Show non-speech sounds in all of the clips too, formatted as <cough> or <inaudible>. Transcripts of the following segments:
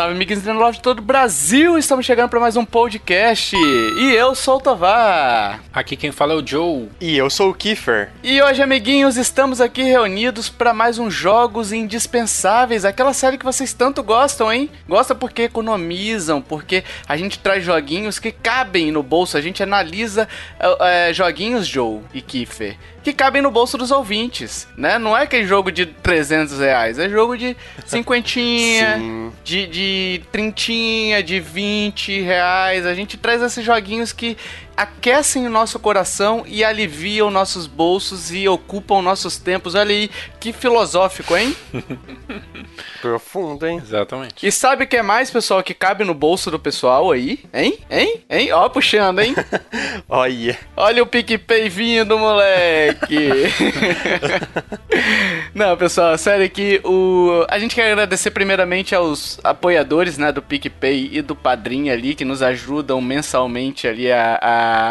Salve, amiguinhos do Love de todo o Brasil! Estamos chegando para mais um podcast. E eu sou o Tovar. Aqui quem fala é o Joe. E eu sou o Kiefer. E hoje, amiguinhos, estamos aqui reunidos para mais um Jogos Indispensáveis, aquela série que vocês tanto gostam, hein? Gosta porque economizam, porque a gente traz joguinhos que cabem no bolso, a gente analisa é, joguinhos, Joe e Kiefer, que cabem no bolso dos ouvintes, né? Não é aquele jogo de 300 reais, é jogo de cinquentinha, de, de trintinha, de 20 reais. A gente traz esses joguinhos que aquecem o nosso coração e aliviam nossos bolsos e ocupam nossos tempos. Olha aí, que filosófico, hein? <laughs> Profundo, hein? Exatamente. E sabe o que é mais, pessoal, que cabe no bolso do pessoal aí? Hein? Hein? Hein? Ó, puxando, hein? <laughs> Olha. Olha o PicPay vindo, moleque! <laughs> Não, pessoal, sério que o... a gente quer agradecer primeiramente aos apoiadores, né, do PicPay e do Padrim ali, que nos ajudam mensalmente ali a,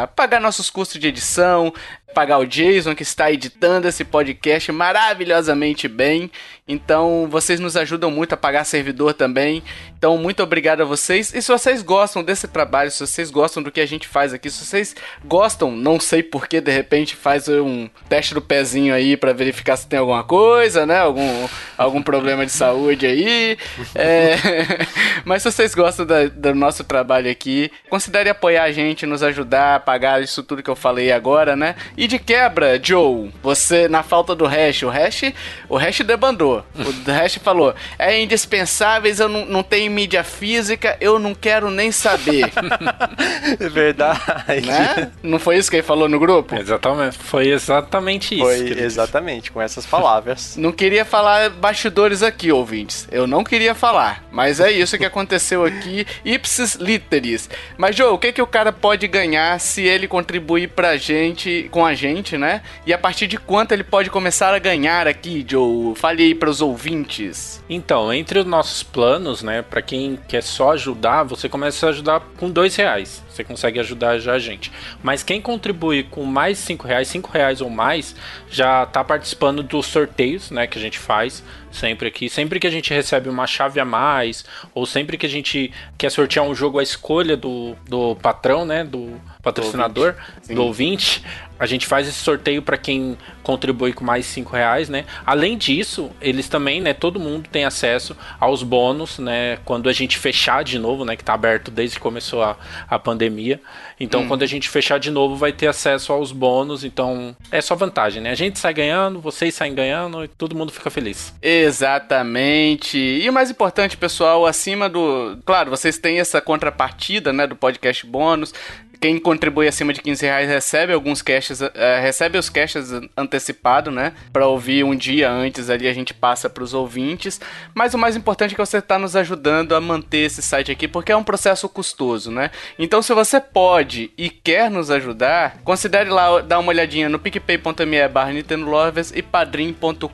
a pagar nossos custos de edição, pagar o Jason que está editando esse podcast maravilhosamente bem. Então, vocês nos ajudam muito a pagar servidor também. Então, muito obrigado a vocês. E se vocês gostam desse trabalho, se vocês gostam do que a gente faz aqui, se vocês gostam, não sei porquê, de repente faz um teste do pezinho aí para verificar se tem alguma coisa, né? Algum, algum problema de saúde aí. É... <laughs> Mas se vocês gostam da, do nosso trabalho aqui, considere apoiar a gente, nos ajudar a pagar isso tudo que eu falei agora, né? E de quebra, Joe, você, na falta do hash, o hash, o hash debandou. O hash falou: é indispensáveis, eu não, não tenho mídia física, eu não quero nem saber. <laughs> É verdade. Né? Não foi isso que ele falou no grupo? Exatamente. Foi exatamente isso. Foi exatamente com essas palavras. <laughs> Não queria falar bastidores aqui, ouvintes. Eu não queria falar. Mas é isso que aconteceu aqui, ipsis literis. Mas, Joe, o que, que o cara pode ganhar se ele contribuir pra gente, com a gente, né? E a partir de quanto ele pode começar a ganhar aqui, Joe? Fale aí pros ouvintes. Então, entre os nossos planos, né, para quem quer só ajudar, você começa a ajudar com dois reais. Você consegue ajudar já a gente. Mas quem contribui com mais cinco reais, cinco reais ou mais, já tá participando dos sorteios, né, que a gente faz sempre aqui. Sempre que a gente recebe uma chave a mais, ou sempre que a gente quer sortear um jogo à escolha do, do patrão, né, do patrocinador, do ouvinte, do ouvinte a gente faz esse sorteio para quem contribui com mais cinco reais, né? Além disso, eles também, né? Todo mundo tem acesso aos bônus, né? Quando a gente fechar de novo, né? Que tá aberto desde que começou a, a pandemia. Então, hum. quando a gente fechar de novo, vai ter acesso aos bônus. Então, é só vantagem, né? A gente sai ganhando, vocês saem ganhando e todo mundo fica feliz. Exatamente. E o mais importante, pessoal, acima do. Claro, vocês têm essa contrapartida, né? Do podcast bônus quem contribui acima de 15 reais recebe alguns caches, uh, recebe os caches antecipado, né? Para ouvir um dia antes ali a gente passa para os ouvintes. Mas o mais importante é que você está nos ajudando a manter esse site aqui, porque é um processo custoso, né? Então, se você pode e quer nos ajudar, considere lá dar uma olhadinha no picpay.me barra Nintendo Lovers e padrim.com.br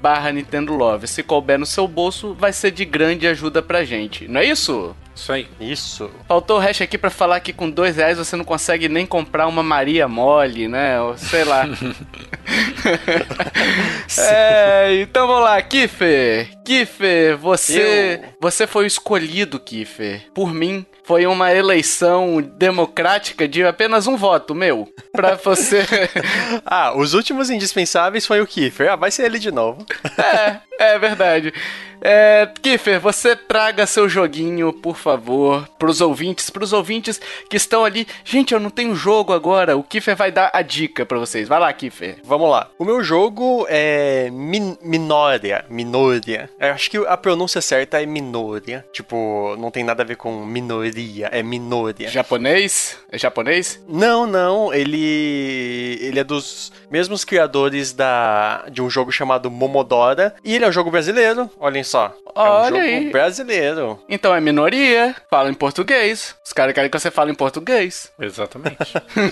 barra Nintendo Lovers. Se couber no seu bolso, vai ser de grande ajuda pra gente, não é isso? Isso aí. Isso. Faltou o resto aqui para falar que com dois reais você não consegue nem comprar uma Maria Mole, né? Ou sei lá. <laughs> é, então vamos lá, Kiffer. Kiffer, você, Eu... você foi escolhido, Kiffer, por mim. Foi uma eleição democrática de apenas um voto, meu. Pra você. <laughs> ah, os últimos indispensáveis foi o Kiffer. Ah, vai ser ele de novo. é, é verdade. É, Kiffer, você traga seu joguinho, por favor, pros ouvintes, pros ouvintes que estão ali. Gente, eu não tenho jogo agora. O Kiffer vai dar a dica para vocês. Vai lá, Kiffer. Vamos lá. O meu jogo é Min Minoria. Minoria. Eu acho que a pronúncia certa é Minoria. Tipo, não tem nada a ver com minoria, é Minoria. Japonês? É japonês? Não, não. Ele ele é dos mesmos criadores da de um jogo chamado Momodora e ele é um jogo brasileiro. Olhem só. É um Olha jogo aí. brasileiro. Então é minoria. Fala em português. Os caras querem que você fale em português. Exatamente.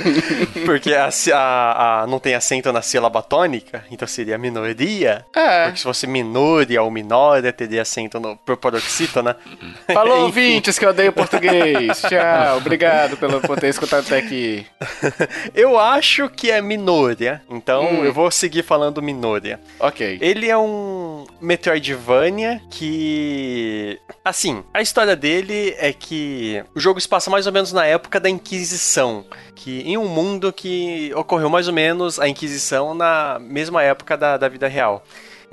<laughs> Porque a, a, a, não tem acento na sílaba tônica, então seria minoria. É. Porque se fosse minoria ou minória, teria acento no por paroxítona. Né? <laughs> Falou, <laughs> ouvintes, que eu odeio português. Tchau. Obrigado pelo, por ter escutado até aqui. eu acho que é minoria. Então hum. eu vou seguir falando minoria. Ok. Ele é um um Metroidvania que. Assim, a história dele é que o jogo se passa mais ou menos na época da Inquisição. Que em um mundo que ocorreu mais ou menos a Inquisição na mesma época da, da vida real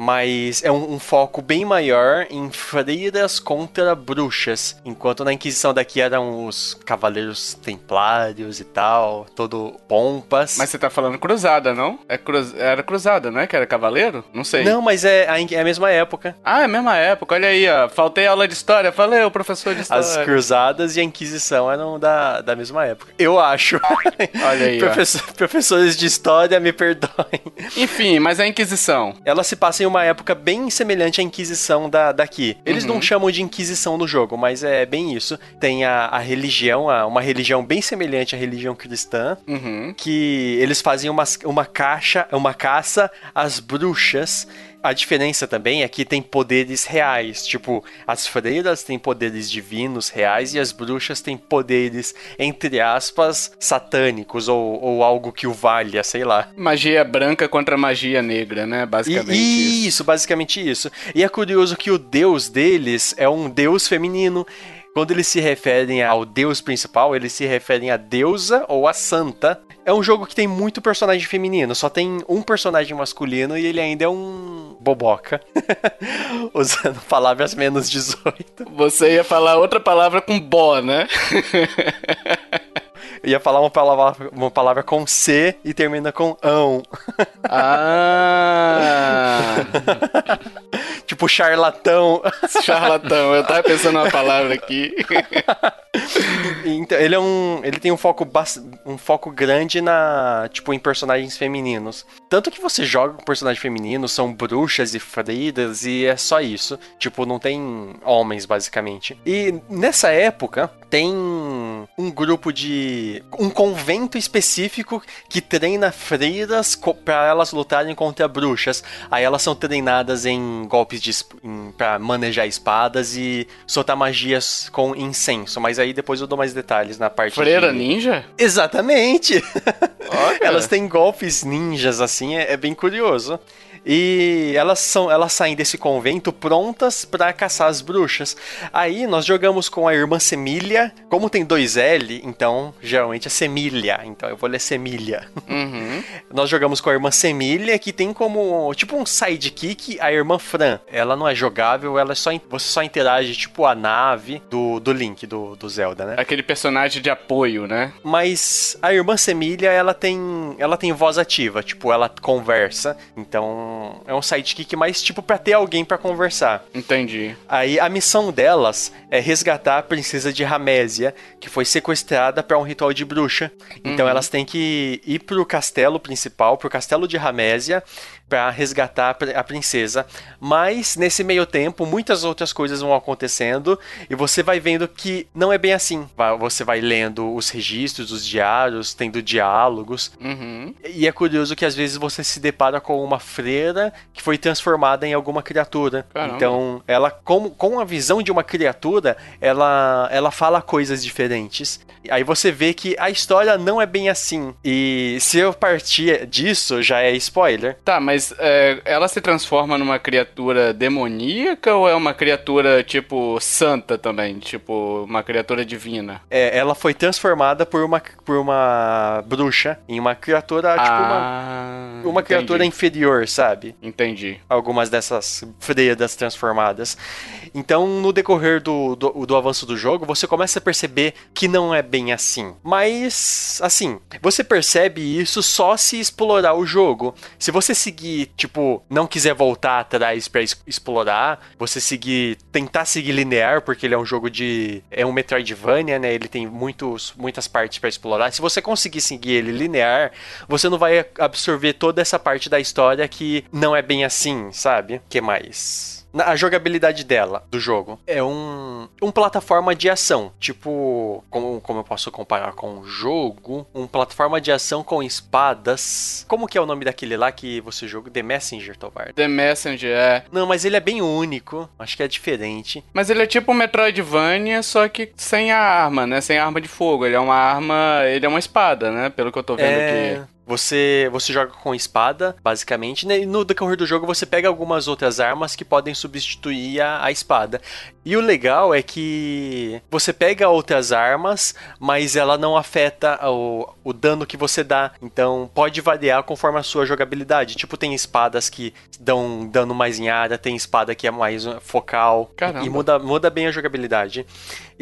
mas é um, um, foco bem maior em freiras contra bruxas, enquanto na Inquisição daqui eram os cavaleiros templários e tal, todo pompas. Mas você tá falando cruzada, não? É cruz... Era cruzada, não é? Que era cavaleiro? Não sei. Não, mas é a, é a mesma época. Ah, é a mesma época, olha aí, ó. Faltei aula de história, falei, o professor de história. As cruzadas e a Inquisição eram da, da mesma época. Eu acho. <laughs> Olha aí, Professor, Professores de história, me perdoem. Enfim, mas a Inquisição. Ela se passa em uma época bem semelhante à Inquisição da, daqui. Eles uhum. não chamam de Inquisição no jogo, mas é bem isso. Tem a, a religião, a, uma religião bem semelhante à religião cristã, uhum. que eles fazem uma, uma caixa, uma caça às bruxas a diferença também é que tem poderes reais. Tipo, as freiras têm poderes divinos reais e as bruxas têm poderes, entre aspas, satânicos ou, ou algo que o valha, sei lá. Magia branca contra magia negra, né? Basicamente. E, isso. isso, basicamente isso. E é curioso que o deus deles é um deus feminino. Quando eles se referem ao deus principal, eles se referem a deusa ou a santa. É um jogo que tem muito personagem feminino, só tem um personagem masculino e ele ainda é um boboca. <laughs> Usando palavras menos 18. Você ia falar outra palavra com bo, né? <laughs> ia falar uma palavra, uma palavra com C e termina com ão. Ah! <laughs> tipo charlatão. Charlatão, eu tava pensando uma palavra aqui. então, ele é um. Ele tem um foco, um foco grande na. Tipo, em personagens femininos. Tanto que você joga com personagens femininos, são bruxas e freiras, e é só isso. Tipo, não tem homens, basicamente. E nessa época, tem um grupo de. Um convento específico que treina freiras para elas lutarem contra bruxas. Aí elas são treinadas em golpes de. para manejar espadas e soltar magias com incenso. Mas aí depois eu dou mais detalhes na parte. Freira de... ninja? Exatamente! <laughs> elas têm golpes ninjas assim, é, é bem curioso. E elas são, elas saem desse convento prontas para caçar as bruxas. Aí nós jogamos com a irmã Semília. Como tem dois L, então geralmente é Semília. Então eu vou ler Semília. Uhum. <laughs> nós jogamos com a irmã Semília, que tem como tipo um sidekick a irmã Fran. Ela não é jogável, ela é só você só interage tipo a nave do, do Link do, do Zelda, né? Aquele personagem de apoio, né? Mas a irmã Semília, ela tem ela tem voz ativa, tipo ela conversa. Então é um sidekick mais tipo para ter alguém para conversar. Entendi. Aí a missão delas é resgatar a princesa de Ramésia, que foi sequestrada para um ritual de bruxa. Então uhum. elas têm que ir pro castelo principal, pro castelo de Ramésia, para resgatar a princesa. Mas nesse meio tempo, muitas outras coisas vão acontecendo e você vai vendo que não é bem assim. Você vai lendo os registros, os diários, tendo diálogos. Uhum. E é curioso que às vezes você se depara com uma freira que foi transformada em alguma criatura. Caramba. Então, ela com, com a visão de uma criatura, ela ela fala coisas diferentes. Aí você vê que a história não é bem assim. E se eu partir disso, já é spoiler. Tá, mas é, ela se transforma numa criatura demoníaca ou é uma criatura, tipo, santa também? Tipo, uma criatura divina? É, ela foi transformada por uma, por uma bruxa em uma criatura, tipo, ah, uma, uma criatura inferior, sabe? Entendi. Algumas dessas freiras transformadas. Então, no decorrer do, do, do avanço do jogo, você começa a perceber que não é bem assim. Mas, assim, você percebe isso só se explorar o jogo. Se você seguir, tipo, não quiser voltar atrás para explorar, você seguir, tentar seguir linear, porque ele é um jogo de. É um Metroidvania, né? Ele tem muitos, muitas partes para explorar. Se você conseguir seguir ele linear, você não vai absorver toda essa parte da história que não é bem assim, sabe? que mais? A jogabilidade dela, do jogo, é um, um plataforma de ação. Tipo, como, como eu posso comparar com um jogo? Um plataforma de ação com espadas. Como que é o nome daquele lá que você joga? The Messenger, Tovar? The Messenger, é. Não, mas ele é bem único. Acho que é diferente. Mas ele é tipo um Metroidvania, só que sem a arma, né? Sem arma de fogo. Ele é uma arma. Ele é uma espada, né? Pelo que eu tô vendo é... aqui. Você, você joga com espada, basicamente, né? e no decorrer do jogo você pega algumas outras armas que podem substituir a, a espada. E o legal é que você pega outras armas, mas ela não afeta o, o dano que você dá. Então pode variar conforme a sua jogabilidade. Tipo, tem espadas que dão dano mais em área, tem espada que é mais focal. Caramba. E muda, muda bem a jogabilidade.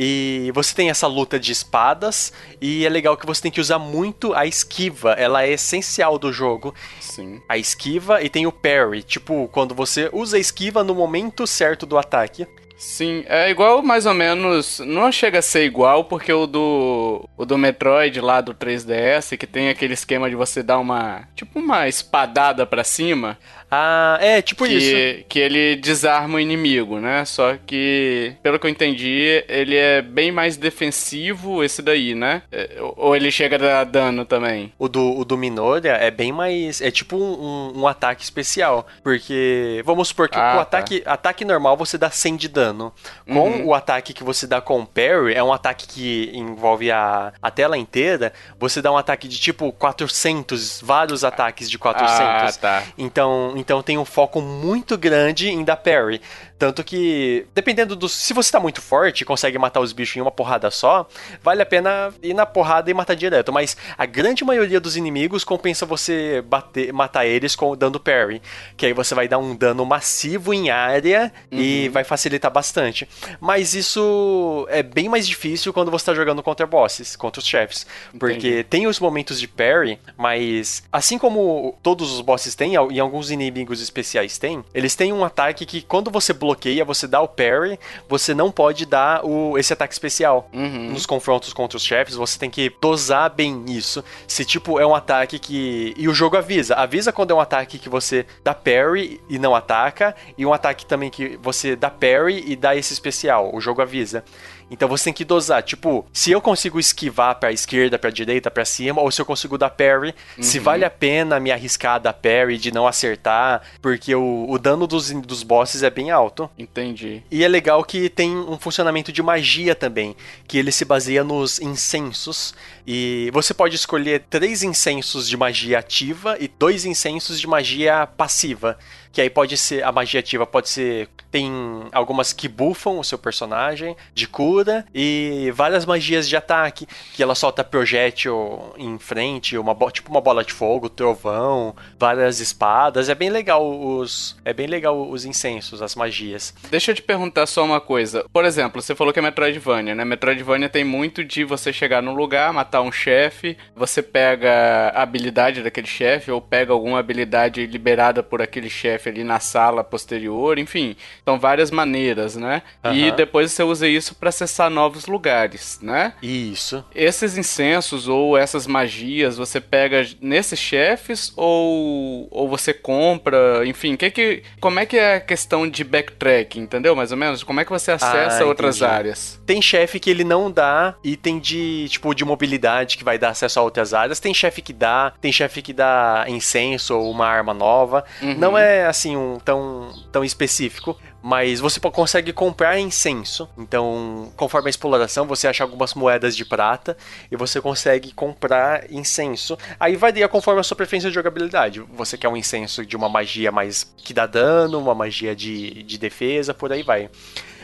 E você tem essa luta de espadas, e é legal que você tem que usar muito a esquiva. Ela é essencial do jogo. Sim. A esquiva e tem o parry. Tipo, quando você usa a esquiva no momento certo do ataque. Sim, é igual mais ou menos. Não chega a ser igual, porque o do. O do Metroid lá do 3DS, que tem aquele esquema de você dar uma. Tipo uma espadada pra cima. Ah, é, tipo isso. que, que ele desarma o inimigo, né? Só que, pelo que eu entendi, ele é bem mais defensivo esse daí, né? É, Ou ele chega a dar dano também. O do, o do Minoria é bem mais. É tipo um, um- um ataque especial. Porque, vamos supor que Ah, o tá. ataque, ataque normal você dá 100 de dano. Com Uhum. o ataque que você dá com o parry, é um ataque que envolve a, a tela inteira. Você dá um ataque de tipo 400, vários ataques de 400. Ah, tá. Então, então tem um foco muito grande em dar parry. Tanto que, dependendo do. Se você tá muito forte e consegue matar os bichos em uma porrada só, vale a pena ir na porrada e matar direto. Mas a grande maioria dos inimigos compensa você bater, matar eles com dando parry. Que aí você vai dar um dano massivo em área e vai facilitar bastante. Mas isso é bem mais difícil quando você tá jogando contra bosses, contra os chefes. Porque Entendi. tem os momentos de parry, mas assim como todos os bosses têm, e alguns inimigos especiais têm, eles têm um ataque que quando você bloqueia, você dá o parry, você não pode dar o, esse ataque especial. Uhum. Nos confrontos contra os chefes, você tem que dosar bem isso. Se, tipo, é um ataque que. E o jogo avisa. Avisa quando é um ataque que você dá parry e não ataca. E um ataque também que você dá parry e dá esse especial. O jogo avisa. Então você tem que dosar. Tipo, se eu consigo esquivar pra esquerda, pra direita, pra cima, ou se eu consigo dar parry, se vale a pena me arriscar a dar parry de não acertar, porque o, o dano dos, dos bosses é bem alto. Entendi. E é legal que tem um funcionamento de magia também, que ele se baseia nos incensos. E você pode escolher três incensos de magia ativa e dois incensos de magia passiva. Que aí pode ser, a magia ativa pode ser, tem algumas que buffam o seu personagem, de cura, e várias magias de ataque, que ela solta projétil em frente, uma, tipo uma bola de fogo, trovão, várias espadas. É bem legal os, é bem legal os incensos, as magias. Deixa eu te perguntar só uma coisa. Por exemplo, você falou que é Metroidvania, né? Metroidvania tem muito de você chegar num lugar, matar um chefe, você pega a habilidade daquele chefe, ou pega alguma habilidade liberada por aquele chefe ali na sala posterior, enfim. São várias maneiras, né? E Aham. depois você usa isso pra acessar novos lugares, né? Isso. Esses incensos ou essas magias você pega nesses chefes ou, ou você compra, enfim, que que, como é que é a questão de backtracking, entendeu? Mais ou menos? Como é que você acessa Ah, outras áreas? Tem chefe que ele não dá item de, tipo, de mobilidade que vai dar acesso a outras áreas. Tem chefe que dá, tem chefe que dá incenso ou uma arma nova. Uhum. Não é, assim, um tão, tão específico. Mas você consegue comprar incenso. Então, conforme a exploração, você acha algumas moedas de prata e você consegue comprar incenso. Aí varia conforme a sua preferência de jogabilidade. Você quer um incenso de uma magia mais que dá dano, uma magia de, de defesa, por aí vai.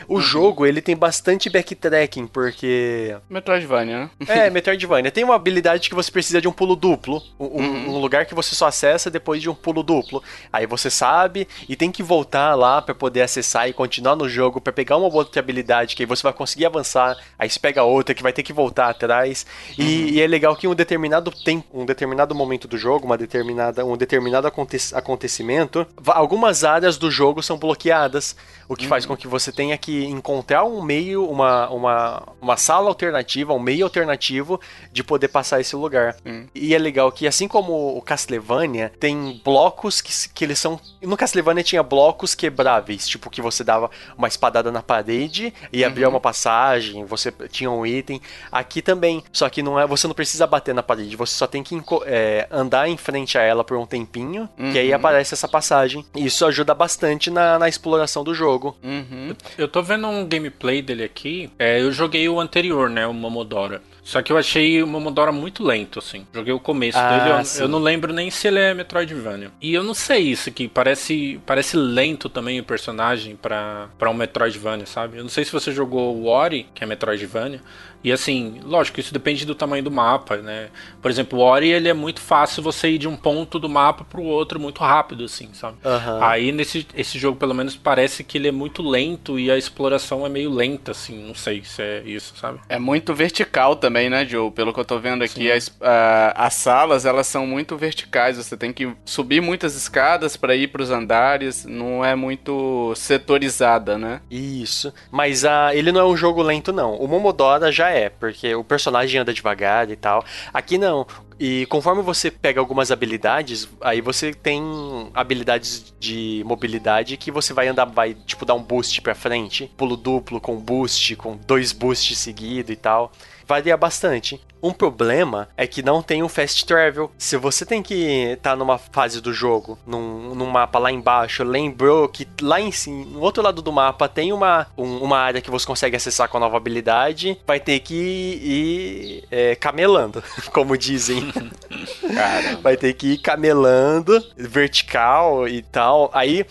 O jogo, ele tem bastante backtracking, porque Metroidvania, né? <laughs> é, Metroidvania. Tem uma habilidade que você precisa de um pulo duplo. Um, um- Uhum. um lugar que você só acessa depois de um pulo duplo. Aí você sabe e tem que voltar lá pra poder acessar e continuar no jogo pra pegar uma outra habilidade que aí você vai conseguir avançar. Aí você pega outra que vai ter que voltar atrás. E, Uhum. e é legal que em um determinado tempo, um determinado momento do jogo, uma determinada, um determinado aconte- acontecimento, algumas áreas do jogo são bloqueadas. O que faz com que você tenha que encontrar um meio, uma, uma, uma sala alternativa, um meio alternativo de poder passar esse lugar. Hum. E é legal que, assim como o Castlevania, tem blocos que, que eles são. No Castlevania tinha blocos quebráveis, tipo que você dava uma espadada na parede e abria uma passagem, você tinha um item. Aqui também, só que não é, você não precisa bater na parede, você só tem que é, andar em frente a ela por um tempinho, que aí Uhum. aparece essa passagem. E isso ajuda bastante na, na exploração do jogo. Uhum. Eu tô vendo um gameplay dele aqui. É, eu joguei o anterior, né? O Momodora. Só que eu achei o Momodora muito lento, assim. Joguei o começo Ah, dele, eu, eu não lembro nem se ele é Metroidvania. E eu não sei isso aqui, parece, parece lento também o personagem pra, pra um Metroidvania, sabe? Eu não sei se você jogou o Ori, que é Metroidvania. E assim, lógico, isso depende do tamanho do mapa, né? Por exemplo, o Ori, ele é muito fácil você ir de um ponto do mapa pro outro muito rápido, assim, sabe? Aham. Aí nesse esse jogo, pelo menos, parece que ele é muito lento e a exploração é meio lenta, assim. Não sei se é isso, sabe? É muito vertical também, né, Joe? Pelo que eu tô vendo aqui, as, a- as salas, elas são muito verticais. Você tem que subir muitas escadas pra ir pros andares. Não é muito setorizada, né? Isso. Mas ah, ele não é um jogo lento, não. O Momodora já é, porque o personagem anda devagar e tal. Aqui não. E conforme você pega algumas habilidades, aí você tem habilidades de mobilidade que você vai andar, vai tipo dar um boost pra frente, pulo duplo com boost, com dois boosts seguidos e tal. Varia bastante. Um problema é que não tem um fast travel. Se você tem que estar numa fase do jogo, num, num mapa lá embaixo, lembrou que lá em cima, no outro lado do mapa, tem uma, um- uma área que você consegue acessar com a nova habilidade, vai ter que ir é, camelando, <laughs> como dizem. <laughs> Vai ter que ir camelando, vertical e tal. Aí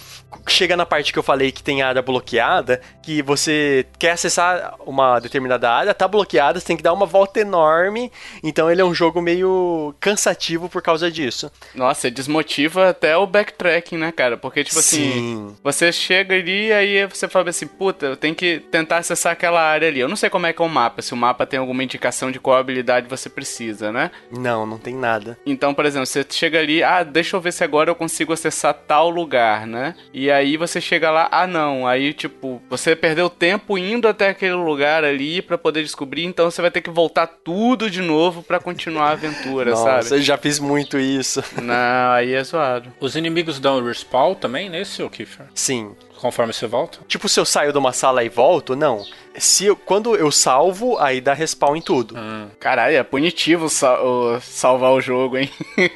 chega na parte que eu falei que tem área bloqueada, que você quer acessar uma determinada área, tá bloqueada, você tem que dar uma volta enorme. Então ele é um jogo meio cansativo por causa disso. Nossa, desmotiva até o backtracking, né, cara? Porque, tipo assim, Sim. você chega ali e aí você fala assim, puta, eu tenho que tentar acessar aquela área ali. Eu não sei como é que é o mapa, se o mapa tem alguma indicação de qual habilidade você precisa, né? Não, não tem nada. Então, por exemplo, você chega ali, ah, deixa eu ver se agora eu consigo acessar tal lugar, né? E aí você chega lá, ah, não. Aí, tipo, você perdeu tempo indo até aquele lugar ali pra poder descobrir, então você vai ter que voltar tudo de novo pra continuar a aventura, Nossa, sabe? eu já fiz muito isso. Não, aí é zoado. Os inimigos dão respawn também nesse, ô Kiefer? Sim. Conforme você volta? Tipo, se eu saio de uma sala e volto, não. Se eu- quando eu salvo, aí dá respawn em tudo. Caralho, é punitivo sa- o- salvar o jogo, hein? <laughs>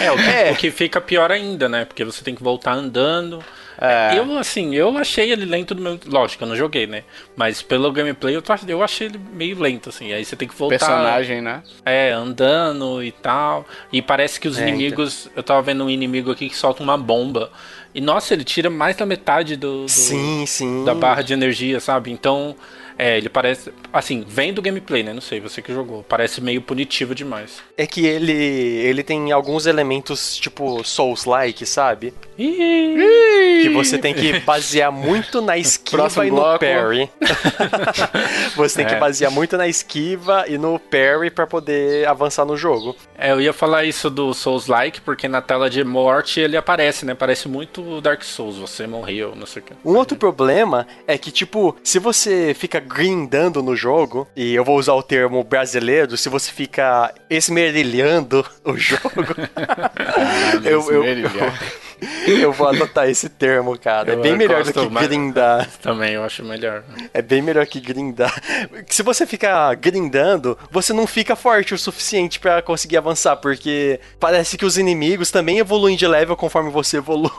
É o, que, É. o que fica pior ainda, né? Porque você tem que voltar andando. É. Eu, assim, eu achei ele lento do meu. Lógico, eu não joguei, né? Mas pelo gameplay eu, eu achei ele meio lento, assim. Aí você tem que voltar. Personagem, né? É, andando e tal. E parece que os É, inimigos. Eu tava vendo um inimigo aqui que solta uma bomba. E nossa, ele tira mais da metade do, do- Sim, sim. da barra de energia, sabe? Então, é, ele parece. Assim, vem do gameplay, né? Não sei, você que jogou. Parece meio punitivo demais. É que ele, ele tem alguns elementos, tipo, Souls-like, sabe? Ih! Que você tem que basear muito na <laughs> esquiva Próximo e no bloco. parry. <laughs> você tem que É. basear muito na esquiva e no parry pra poder avançar no jogo. É, eu ia falar isso do Souls-like, porque na tela de morte ele aparece, né? Parece muito Dark Souls, você morreu, não sei o que. Um outro problema é que, tipo, se você fica grindando no jogo, e eu vou usar o termo brasileiro, se você fica esmerilhando <laughs> o jogo, eu, eu, Esmerilhar. <laughs> eu vou adotar esse termo, cara. É Eu bem melhor do que grindar. <laughs> Também eu acho melhor. É bem melhor que grindar. <laughs> Se você ficar grindando, você não fica forte o suficiente pra conseguir avançar, porque parece que os inimigos também evoluem de level conforme você evolui.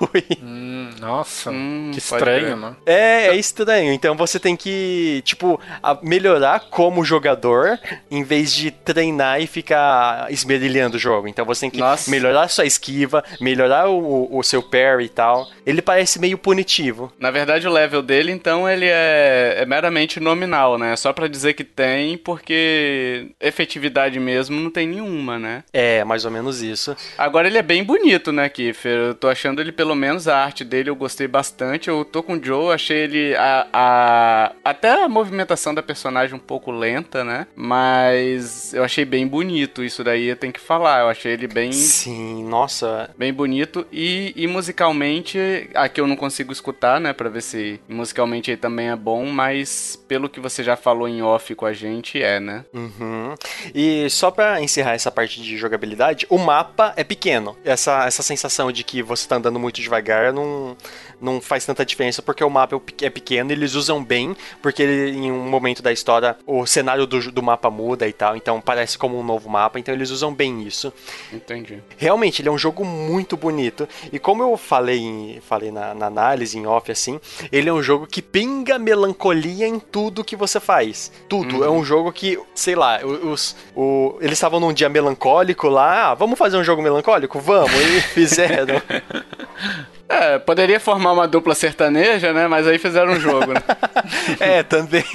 Hum, nossa, Hum, que estranho, né? É, é estranho. Então você tem que, tipo, melhorar como jogador em vez de treinar e ficar esmerilhando o jogo. Então você tem que Nossa. melhorar sua esquiva, melhorar o, o seu parry e tal. Ele parece meio punitivo. Na verdade, o level dele, então, ele é, é meramente nominal, né? Só pra dizer que tem, porque efetividade mesmo não tem nenhuma, né? É, mais ou menos isso. Agora ele é bem bonito, né, Kiffer? Eu tô achando ele, pelo menos, a arte dele eu gostei bastante. Eu tô com o Joe, achei ele. A, a- até a movimentação da personagem um pouco lenta, né? Mas eu achei bem bonito. Isso daí eu tenho que falar. Eu achei ele bem. Sim, nossa. Bem bonito e, e musicalmente, aqui eu não consigo escutar, né, Pra ver se musicalmente ele também é bom, mas pelo que você já falou em off com a gente, é, né? Uhum. E só pra encerrar essa parte de jogabilidade, o mapa é pequeno. Essa, essa sensação de que você tá andando muito devagar não, não, faz tanta diferença porque o mapa é pequeno, eles usam bem, porque ele, em um momento da história o cenário do, do mapa muda e tal, então parece como um novo mapa, então eles usam bem isso. Entendi. Realmente, ele é um jogo muito bonito, e como eu falei, falei na, na análise, em off, assim, ele é um jogo que pinga melancolia em tudo que você faz. Tudo. Uhum. É um jogo que, sei lá, os, o, eles estavam num dia melancólico lá, ah, vamos fazer um jogo melancólico? Vamos, e <laughs> fizeram. <laughs> É, poderia formar uma dupla sertaneja, né? Mas aí fizeram um jogo, né? <laughs> é, também.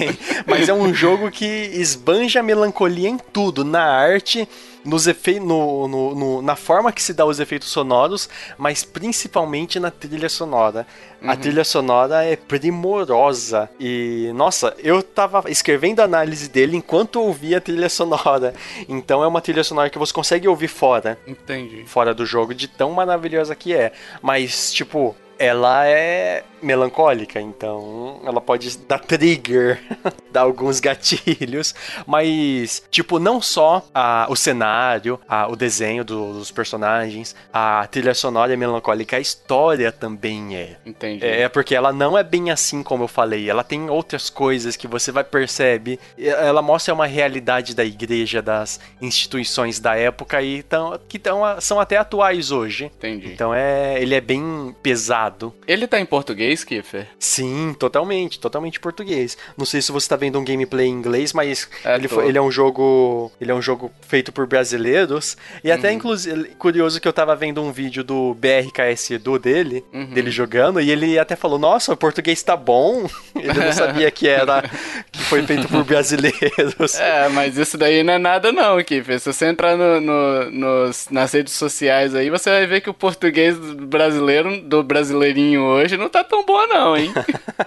Mas é um jogo que esbanja melancolia em tudo, na arte, nos efeitos, no, no, no, na forma que se dá os efeitos sonoros, mas principalmente na trilha sonora. Uhum. A trilha sonora é primorosa e, nossa, eu tava escrevendo a análise dele enquanto ouvia a trilha sonora. Então é uma trilha sonora que você consegue ouvir fora. Entendi. Fora do jogo, de tão maravilhosa que é. Mas, tipo, ela é melancólica, então ela pode dar trigger, <laughs> dar alguns gatilhos, mas tipo não só a, o cenário, a, o desenho do, dos personagens, a trilha sonora é melancólica, a história também é. Entendi. É porque ela não é bem assim como eu falei, ela tem outras coisas que você vai perceber, ela mostra uma realidade da igreja, das instituições da época e tão, que tão, são até atuais hoje. Entendi. Então é, ele é bem pesado. Ele tá em português Kiffer? Sim, totalmente, totalmente português. Não sei se você tá vendo um gameplay em inglês, mas é, ele, foi, ele, é um jogo. Ele é um jogo feito por brasileiros. E até, uhum. inclusive, curioso que eu tava vendo um vídeo do BRKS Edu dele, uhum. dele jogando, e ele até falou: Nossa, o português tá bom. <laughs> ele não sabia que era. que foi feito por brasileiros. <laughs> É, mas isso daí não é nada, não, Kiffer. Se você entrar no, no, nos, nas redes sociais aí, você vai ver que o português brasileiro, do brasileirinho hoje, não tá tão boa, não, hein?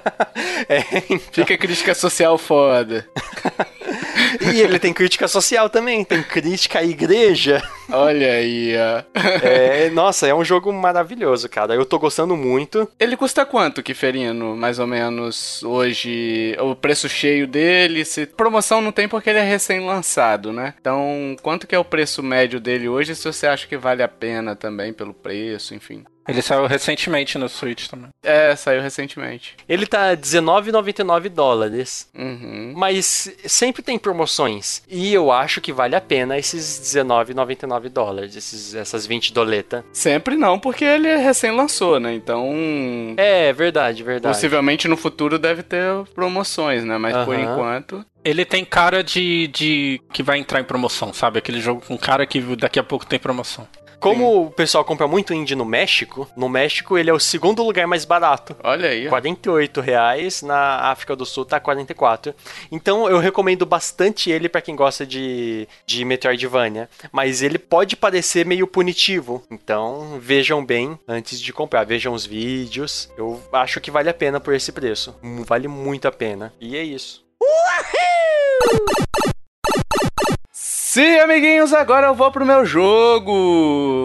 <laughs> é, então... Fica crítica social foda. e ele tem crítica social também, tem crítica à igreja. Olha aí, ó. É, nossa, é um jogo maravilhoso, cara. Eu tô gostando muito. Ele custa quanto, Kiferino, mais ou menos, hoje? O preço cheio dele? Se... Promoção não tem porque ele é recém-lançado, né? Então, quanto que é o preço médio dele hoje, se você acha que vale a pena também pelo preço, enfim? Ele saiu recentemente no Switch também. É, saiu recentemente. Ele tá R$19,99 dólares. Uhum. Mas sempre tem promoções. E eu acho que vale a pena esses R$19,99 dólares, esses, essas 20 doleta. Sempre não, porque ele recém-lançou, né? Então. É, verdade, verdade. Possivelmente no futuro deve ter promoções, né? Mas uhum. por enquanto. Ele tem cara de, de que vai entrar em promoção, sabe? Aquele jogo com cara que daqui a pouco tem promoção. Como Sim. o pessoal compra muito indie no México, no México ele é o segundo lugar mais barato. Olha aí. 48 reais, na África do Sul tá 44. Então eu recomendo bastante ele para quem gosta de, de Metroidvania. Mas ele pode parecer meio punitivo. Então vejam bem antes de comprar. Vejam os vídeos. Eu acho que vale a pena por esse preço. Vale muito a pena. E é isso. Uhul! Sim, amiguinhos, agora eu vou pro meu jogo.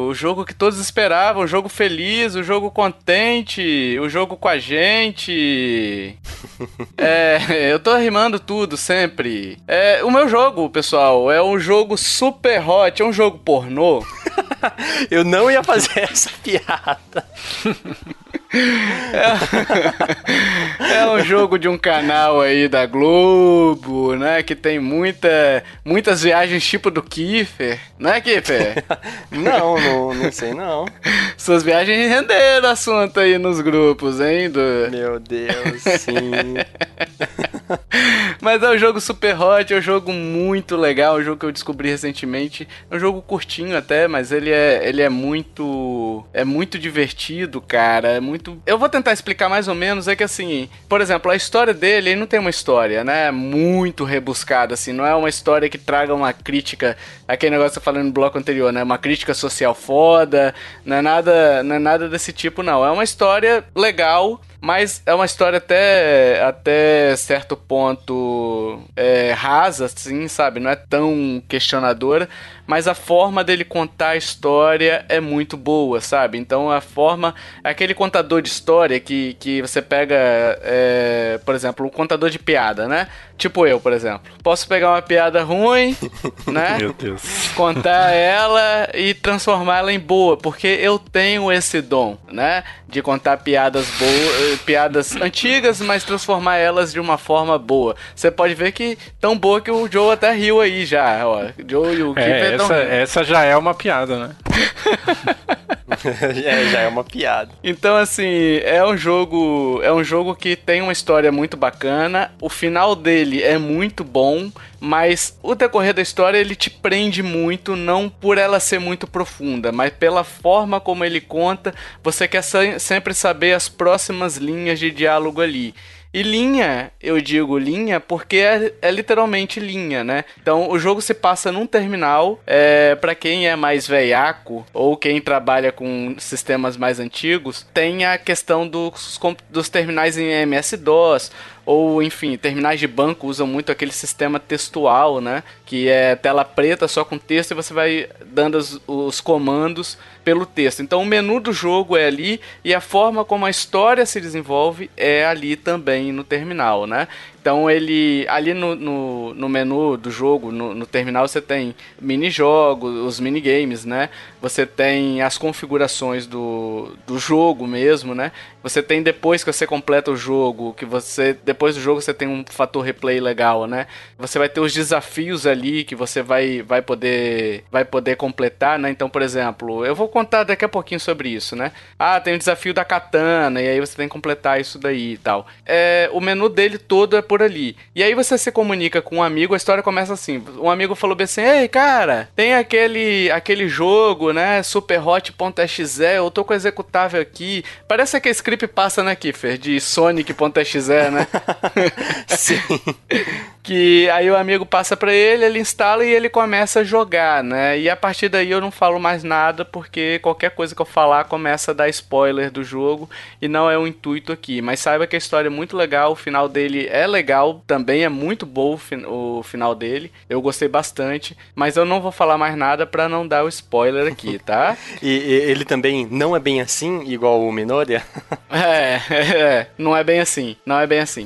O jogo que todos esperavam, o jogo feliz, o jogo contente, o jogo com a gente. <laughs> é, eu tô rimando tudo sempre. É, o meu jogo, pessoal, é um jogo super hot, é um jogo pornô. <laughs> eu não ia fazer essa piada. <laughs> É, é, um jogo de um canal aí da Globo, né? Que tem muita, muitas viagens tipo do Kiefer, né, Kiefer? <laughs> não, não, não sei não. Suas viagens renderam assunto aí nos grupos, hein? Do... Meu Deus, sim. <laughs> <laughs> Mas é um jogo super hot, é um jogo muito legal, é um jogo que eu descobri recentemente. É um jogo curtinho até, mas ele é, ele é muito. É muito divertido, cara. É muito. Eu vou tentar explicar mais ou menos. É que assim, por exemplo, a história dele, ele não tem uma história, né? Muito rebuscada, assim. Não é uma história que traga uma crítica. Aquele negócio que eu falei no bloco anterior, né? Uma crítica social foda. Não é nada, não é nada desse tipo, não. É uma história legal mas é uma história até, até certo ponto é, rasa, assim, sabe? Não é tão questionadora mas a forma dele contar a história é muito boa, sabe? Então a forma. Aquele contador de história que, que você pega, é, por exemplo, um contador de piada, né? Tipo eu, por exemplo. Posso pegar uma piada ruim, <laughs> né? Meu Deus. contar ela e transformá-la em boa, porque eu tenho esse dom, né? De contar piadas boas, piadas antigas, mas transformar elas de uma forma boa. Você pode ver que tão boa que o Joe até riu aí já, ó. Joe e o é, essa, essa já é uma piada, né? <laughs> é, já é uma piada. Então, assim, é um jogo. É um jogo que tem uma história muito bacana. O final dele é muito bom, mas o decorrer da história ele te prende muito, não por ela ser muito profunda, mas pela forma como ele conta. Você quer sempre saber as próximas linhas de diálogo ali. E linha, eu digo linha porque é, é literalmente linha, né? Então o jogo se passa num terminal. É, para quem é mais veiaco ou quem trabalha com sistemas mais antigos, tem a questão dos, dos terminais em MS-DOS ou enfim, terminais de banco usam muito aquele sistema textual, né? Que é tela preta só com texto e você vai dando os, os comandos pelo texto. Então o menu do jogo é ali e a forma como a história se desenvolve é ali também no terminal, né? Então ele ali no, no, no menu do jogo, no, no, terminal, você tem mini-jogos, os minigames, né? Você tem as configurações do, do jogo mesmo, né? Você tem depois que você completa o jogo, que você. Depois do jogo você tem um fator replay legal, né? Você vai ter os desafios ali que você vai, vai poder. Vai poder completar, né? Então, por exemplo, eu vou contar daqui a pouquinho sobre isso, né? Ah, tem o desafio da katana, e aí você tem que completar isso daí e tal. É, o menu dele todo é por por ali. E aí você se comunica com um amigo, a história começa assim. Um amigo falou bem assim: Ei, cara, tem aquele, aquele jogo, né? Superhot.exe, eu tô com o executável aqui. Parece que a script passa, né, Kiffer? De Sonic.exe, né? <laughs> <laughs> Sim. Que aí o amigo passa para ele, ele instala e ele começa a jogar, né? E a partir daí eu não falo mais nada porque qualquer coisa que eu falar começa a dar spoiler do jogo e não é o intuito aqui. Mas saiba que a história é muito legal, o final dele é legal também é muito bom o final dele. Eu gostei bastante, mas eu não vou falar mais nada para não dar o spoiler aqui, <laughs> tá? e, e, ele também não é bem assim, igual o Minoria? <laughs> é, <laughs> é, não é bem assim, não é bem assim.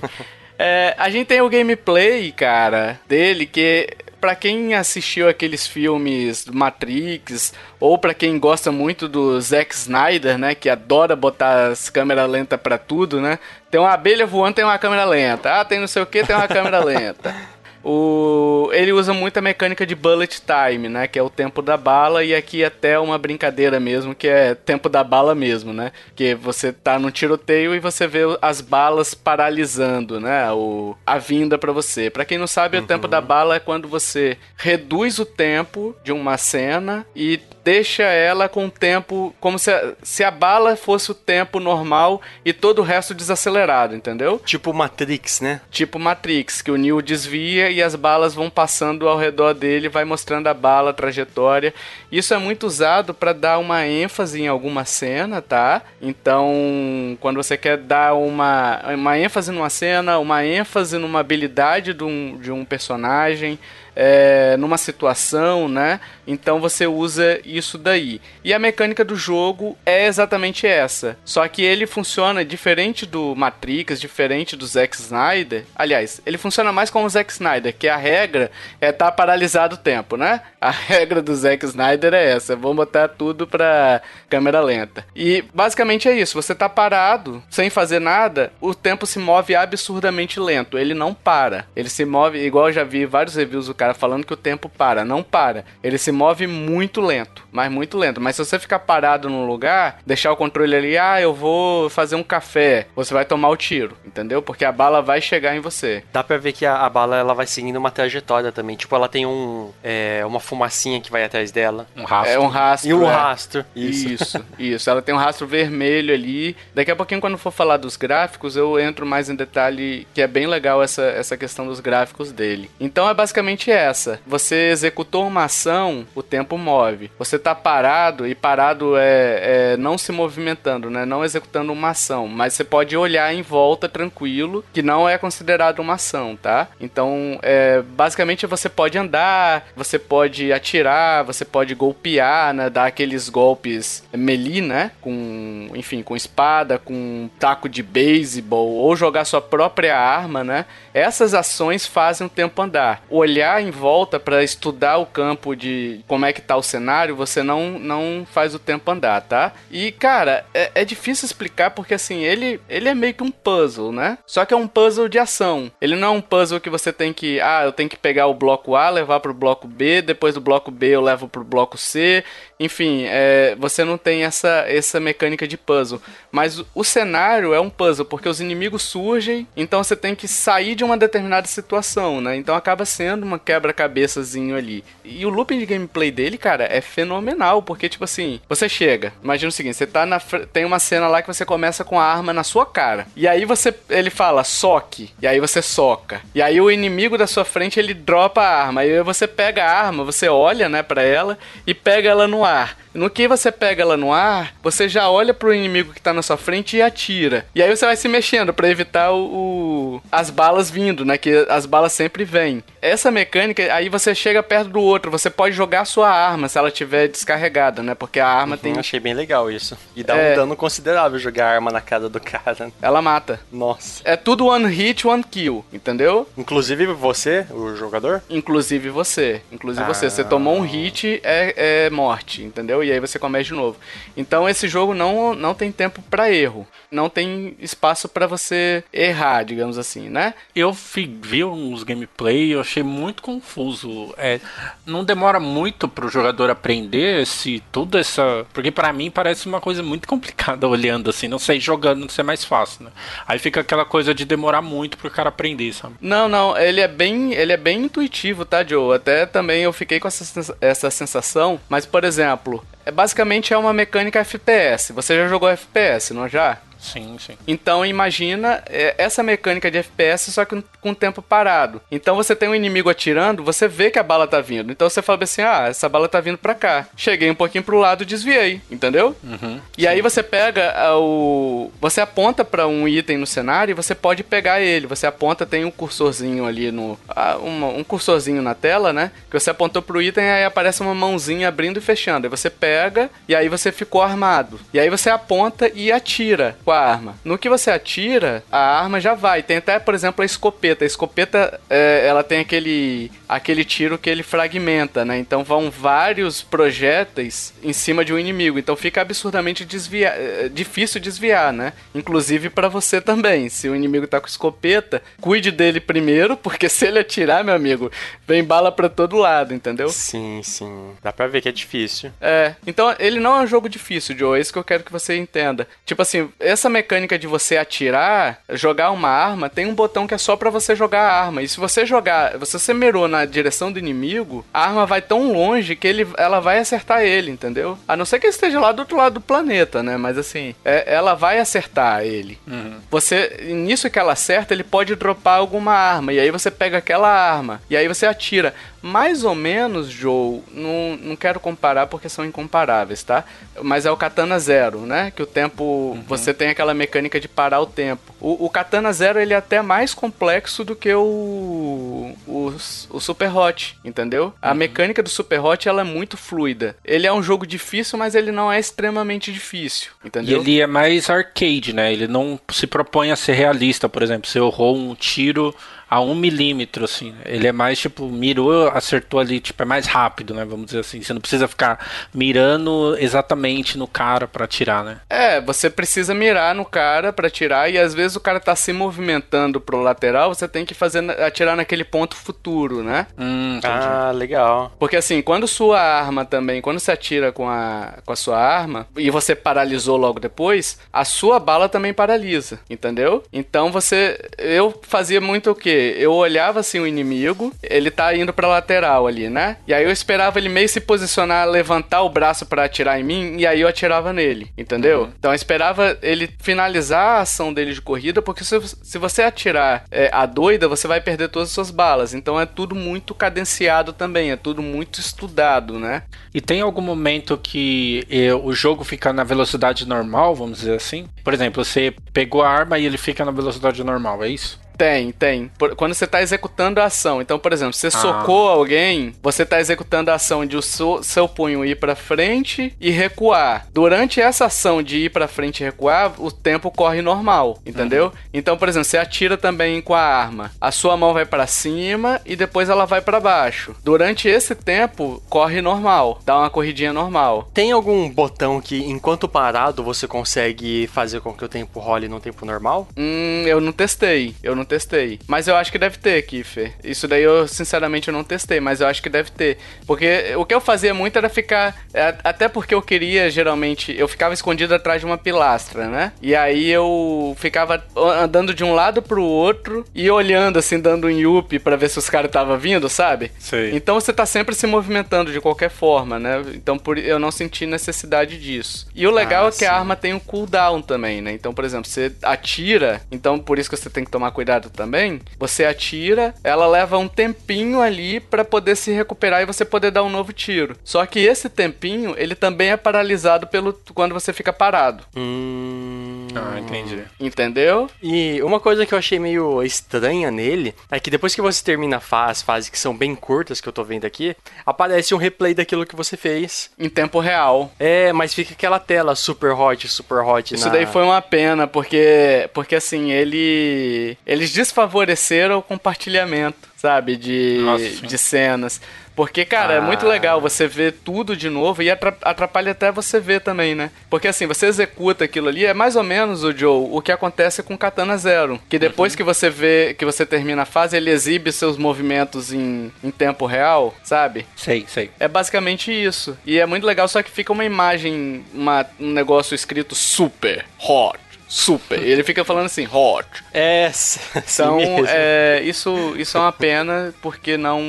É, a gente tem o gameplay, cara, dele que para quem assistiu aqueles filmes Matrix ou para quem gosta muito do Zack Snyder, né, que adora botar as câmeras lentas para tudo, né? Tem uma abelha voando, tem uma câmera lenta. Ah, tem não sei o que, tem uma câmera lenta. <laughs> O, ele usa muita mecânica de bullet time, né? Que é o tempo da bala, e aqui até uma brincadeira mesmo, que é tempo da bala mesmo, né? Que você tá no tiroteio e você vê as balas paralisando, né? O, a vinda para você. Para quem não sabe, uhum. o tempo da bala é quando você reduz o tempo de uma cena e deixa ela com o tempo como se a, se a bala fosse o tempo normal e todo o resto desacelerado, entendeu? Tipo Matrix, né? Tipo Matrix, que o Neo desvia e as balas vão passando ao redor dele, vai mostrando a bala, a trajetória. Isso é muito usado para dar uma ênfase em alguma cena, tá? Então, quando você quer dar uma, uma ênfase numa cena, uma ênfase numa habilidade de um, de um personagem, é, numa situação, né? Então você usa isso daí. E a mecânica do jogo é exatamente essa. Só que ele funciona diferente do Matrix, diferente do Zack Snyder. Aliás, ele funciona mais como o Zack Snyder, que a regra é estar tá paralisado o tempo, né? A <laughs> regra do Zack Snyder é essa. Vamos botar tudo pra câmera lenta. E basicamente é isso. Você tá parado, sem fazer nada, o tempo se move absurdamente lento. Ele não para. Ele se move, igual eu já vi vários reviews do cara falando que o tempo para. Não para. Ele se move muito lento, mas muito lento. Mas se você ficar parado num lugar, deixar o controle ali, ah, eu vou fazer um café, você vai tomar o tiro, entendeu? Porque a bala vai chegar em você. Dá pra ver que a, a bala ela vai seguindo uma trajetória também. Tipo, ela tem um é, uma fumacinha que vai atrás dela. Um rastro. É um rastro. E um é. rastro. Isso. isso, isso. Ela tem um rastro vermelho ali. Daqui a pouquinho, quando for falar dos gráficos, eu entro mais em detalhe, que é bem legal essa, essa questão dos gráficos dele. Então é basicamente essa. Você executou uma ação, o tempo move. Você tá parado, e parado é, é não se movimentando, né? Não executando uma ação. Mas você pode olhar em volta tranquilo, que não é considerado uma ação, tá? Então, é, basicamente você pode andar, você pode atirar, você pode golpear, né? Dar aqueles golpes melee, né? Com, enfim, com espada, com taco de beisebol, ou jogar sua própria arma, né? Essas ações fazem o tempo andar. Olhar em volta para estudar o campo de como é que tá o cenário, você não, não faz o tempo andar, tá? E, cara, é, é difícil explicar porque, assim, ele, ele é meio que um puzzle, né? Só que é um puzzle de ação. Ele não é um puzzle que você tem que, ah, eu tenho que pegar o bloco A, levar pro bloco B, depois do bloco B eu levo pro bloco C. Enfim, é, você não tem essa, essa mecânica de puzzle. Mas o cenário é um puzzle, porque os inimigos surgem, então você tem que sair de uma determinada situação, né? Então acaba sendo uma quebra-cabeçazinho ali. E o looping de gameplay dele, cara, é fenomenal, porque, tipo assim, você chega, imagina o seguinte, você tá na. Tem uma cena lá que você começa com a arma na sua cara. E aí você. Ele fala, soque. E aí você soca. E aí o inimigo da sua frente ele dropa a arma. Aí você pega a arma, você olha, né, pra ela e pega ela no ar. No que você pega ela no ar, você já olha pro inimigo que tá na sua frente e atira. E aí você vai se mexendo para evitar o, o, as balas vindo, né? Que as balas sempre vêm. Essa mecânica, aí você chega perto do outro, você pode jogar sua arma se ela tiver descarregada, né? Porque a arma uhum, tem. Achei bem legal isso. E dá é... um dano considerável jogar a arma na cara do cara. Ela mata. Nossa. É tudo one hit, one kill, entendeu? Inclusive você, o jogador? Inclusive você. Inclusive ah. você. Você tomou um hit, é, é morte, entendeu? E aí você começa de novo. Então esse jogo não, não tem tempo para erro. Não tem espaço para você errar, digamos assim, né? Eu vi uns gameplay eu achei muito confuso. É, não demora muito pro jogador aprender se tudo essa. Porque para mim parece uma coisa muito complicada <laughs> olhando assim. Não sei, jogando não sei mais fácil, né? Aí fica aquela coisa de demorar muito pro cara aprender, sabe? Não, não, ele é bem, ele é bem intuitivo, tá, Joe? Até também eu fiquei com essa, essa sensação. Mas, por exemplo, basicamente é uma mecânica FPS. Você já jogou FPS, não já? Sim, sim. Então imagina é, essa mecânica de FPS só que com tempo parado. Então você tem um inimigo atirando, você vê que a bala tá vindo. Então você fala assim: ah, essa bala tá vindo pra cá. Cheguei um pouquinho pro lado desviei, entendeu? Uhum, e sim. aí você pega o. Você aponta para um item no cenário e você pode pegar ele. Você aponta, tem um cursorzinho ali no. Um cursorzinho na tela, né? Que você apontou pro item e aí aparece uma mãozinha abrindo e fechando. Aí você pega e aí você ficou armado. E aí você aponta e atira com a arma. No que você atira, a arma já vai. Tem até, por exemplo, a escopeta. A escopeta, é, ela tem aquele, aquele tiro que ele fragmenta, né? Então vão vários projéteis em cima de um inimigo. Então fica absurdamente é, difícil desviar, né? Inclusive para você também. Se o inimigo tá com escopeta, cuide dele primeiro, porque <laughs> se ele atirar, meu amigo, vem bala para todo lado, entendeu? Sim, sim. Dá pra ver que é difícil. É. Então ele não é um jogo difícil, Joe. É isso que eu quero que você entenda. Tipo assim, essa mecânica de você atirar, jogar uma arma, tem um botão que é só para você jogar a arma. E se você jogar, você se mirou na direção do inimigo, a arma vai tão longe que ele, ela vai acertar ele, entendeu? A não ser que ele esteja lá do outro lado do planeta, né? Mas assim, é, ela vai acertar ele. Uhum. Você, nisso que ela acerta, ele pode dropar alguma arma. E aí você pega aquela arma. E aí você atira mais ou menos, Joe, não, não quero comparar porque são incomparáveis, tá? Mas é o Katana Zero, né? Que o tempo. Uhum. Você tem aquela mecânica de parar o tempo. O, o, Katana Zero ele é até mais complexo do que o. O, o Super Hot, entendeu? Uhum. A mecânica do Super Hot ela é muito fluida. Ele é um jogo difícil, mas ele não é extremamente difícil, entendeu? E ele é mais arcade, né? Ele não se propõe a ser realista, por exemplo. Você errou um tiro a um milímetro, assim. Né? Ele é mais, tipo, mirou, acertou ali, tipo, é mais rápido, né? Vamos dizer assim. Você não precisa ficar mirando exatamente no cara para atirar, né? É, você precisa mirar no cara para atirar e às vezes o cara tá se movimentando pro lateral, você tem que fazer atirar naquele ponto futuro, né? Hum, ah, legal. Porque assim, quando sua arma também, quando você atira com a, com a sua arma e você paralisou logo depois, a sua bala também paralisa, entendeu? Então você. Eu fazia muito o quê? eu olhava assim o inimigo, ele tá indo pra lateral ali, né? E aí eu esperava ele meio se posicionar, levantar o braço para atirar em mim, e aí eu atirava nele, entendeu? Uhum. Então eu esperava ele finalizar a ação dele de corrida, porque se, se você atirar é, a doida, você vai perder todas as suas balas. Então é tudo muito cadenciado também, é tudo muito estudado, né? E tem algum momento que eh, o jogo fica na velocidade normal, vamos dizer assim? Por exemplo, você pegou a arma e ele fica na velocidade normal, é isso? Tem, tem. Por- quando você tá executando a ação. Então, por exemplo, você socou alguém, você tá executando a ação de o seu, seu punho ir pra frente e recuar. Durante essa ação de ir pra frente e recuar, o tempo corre normal, entendeu? Então, por exemplo, você atira também com a arma. A sua mão vai pra cima e depois ela vai pra baixo. Durante esse tempo, corre normal, dá uma corridinha normal. Tem algum botão que, enquanto parado, você consegue fazer com que o tempo role num tempo normal? Hum, eu não testei, eu não testei. Mas eu acho que deve ter, Kiffer. Isso daí eu, sinceramente, eu não testei, mas eu acho que deve ter. Porque o que eu fazia muito era ficar. é, Até porque eu queria, geralmente, eu ficava escondido atrás de uma pilastra, né? E aí eu ficava andando de um lado pro outro e olhando, assim, dando um yup pra ver se os caras estavam vindo, sabe? Sei. Então você tá sempre se movimentando de qualquer forma, né? Então por, eu não senti necessidade disso. E o legal Ah, é que a sim. arma tem um cooldown também, né? Então, por exemplo, você atira, então por isso que você tem que tomar cuidado também. Você atira, ela leva um tempinho ali pra poder se recuperar e você poder dar um novo tiro. Só que esse tempinho, ele também é paralisado pelo quando você fica parado. Hum. Ah, entendi. Entendeu? E uma coisa que eu achei meio estranha nele é que depois que você termina a fase, as fases que são bem curtas que eu tô vendo aqui, aparece um replay daquilo que você fez. Em tempo real. É, mas fica aquela tela super hot, super hot. Isso na- daí foi uma pena, porque, porque assim, ele, eles desfavoreceram o compartilhamento, sabe, de, Nossa, de cenas. Porque, cara, é muito Ah. legal você ver tudo de novo e atra- atrapalha até você ver também, né? Porque assim, você executa aquilo ali, é mais ou menos, o Joe, o que acontece com Katana Zero. Que depois que você vê, que você termina a fase, ele exibe seus movimentos em, em tempo real, sabe? Sei, sei. É basicamente isso. E é muito legal, só que fica uma imagem, uma, um negócio escrito super, hot, super. Ele fica falando assim, hot. É, <laughs> assim Então, mesmo. é, isso, isso é uma pena, porque não,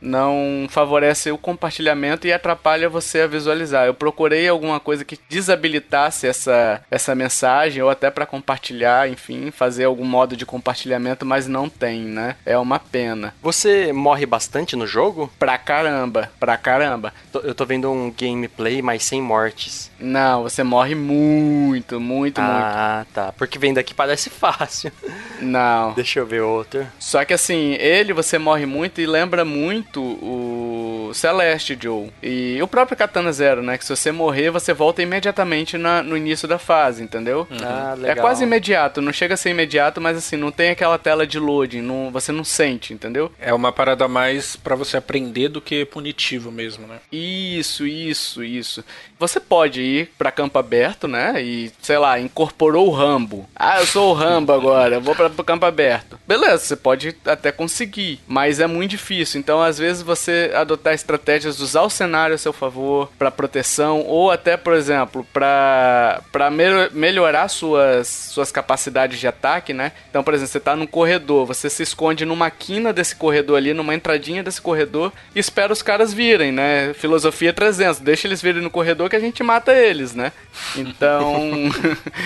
não favorece o compartilhamento e atrapalha você a visualizar. Eu procurei alguma coisa que desabilitasse essa, essa mensagem, ou até para compartilhar, enfim, fazer algum modo de compartilhamento, mas não tem, né? É uma pena. Você morre bastante no jogo? Pra caramba, pra caramba. Eu tô vendo um gameplay, mas sem mortes. Não, você morre muito, muito, Ah, tá. Porque vem daqui parece fácil. <laughs> Não. Deixa eu ver outro. Só que assim, ele você morre muito e lembra muito o Celeste Joe. E o próprio Katana Zero, né? Que se você morrer, você volta imediatamente na- no início da fase, entendeu? Ah, É legal. quase imediato, não chega a ser imediato, mas assim, não tem aquela tela de loading, não, você não sente, entendeu? É uma parada mais pra você aprender do que punitivo mesmo, né? Isso, isso, isso. Você pode ir pra campo aberto, né? E, sei lá, incorporou o Rambo. Ah, eu sou o Rambo agora, vou pra, pro campo aberto. Beleza, você pode até conseguir, mas é muito difícil. Então, às vezes, você adotar estratégias de usar o cenário a seu favor pra proteção, ou até, por exemplo, pra mel- melhorar suas, suas capacidades de ataque, né? Então, por exemplo, você tá num corredor, você se esconde numa quina desse corredor ali, numa entradinha desse corredor, e espera os caras virem, né? Filosofia 300, deixa eles virem no corredor que a gente mata eles, né? Então. <laughs>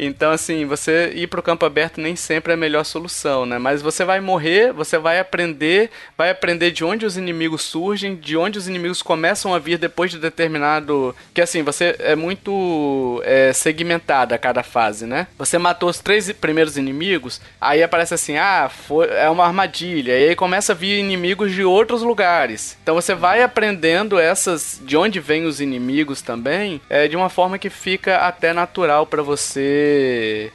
Então, assim, você ir pro campo aberto nem sempre é a melhor solução, né? Mas você vai morrer, você vai aprender, vai aprender de onde os inimigos surgem, de onde os inimigos começam a vir depois de determinado. Que assim, você é muito é, segmentada a cada fase, né? Você matou os três primeiros inimigos, aí aparece assim, ah, foi, é uma armadilha, e aí começa a vir inimigos de outros lugares. Então você vai aprendendo essas, de onde vêm os inimigos também, é, de uma forma que fica até natural pra você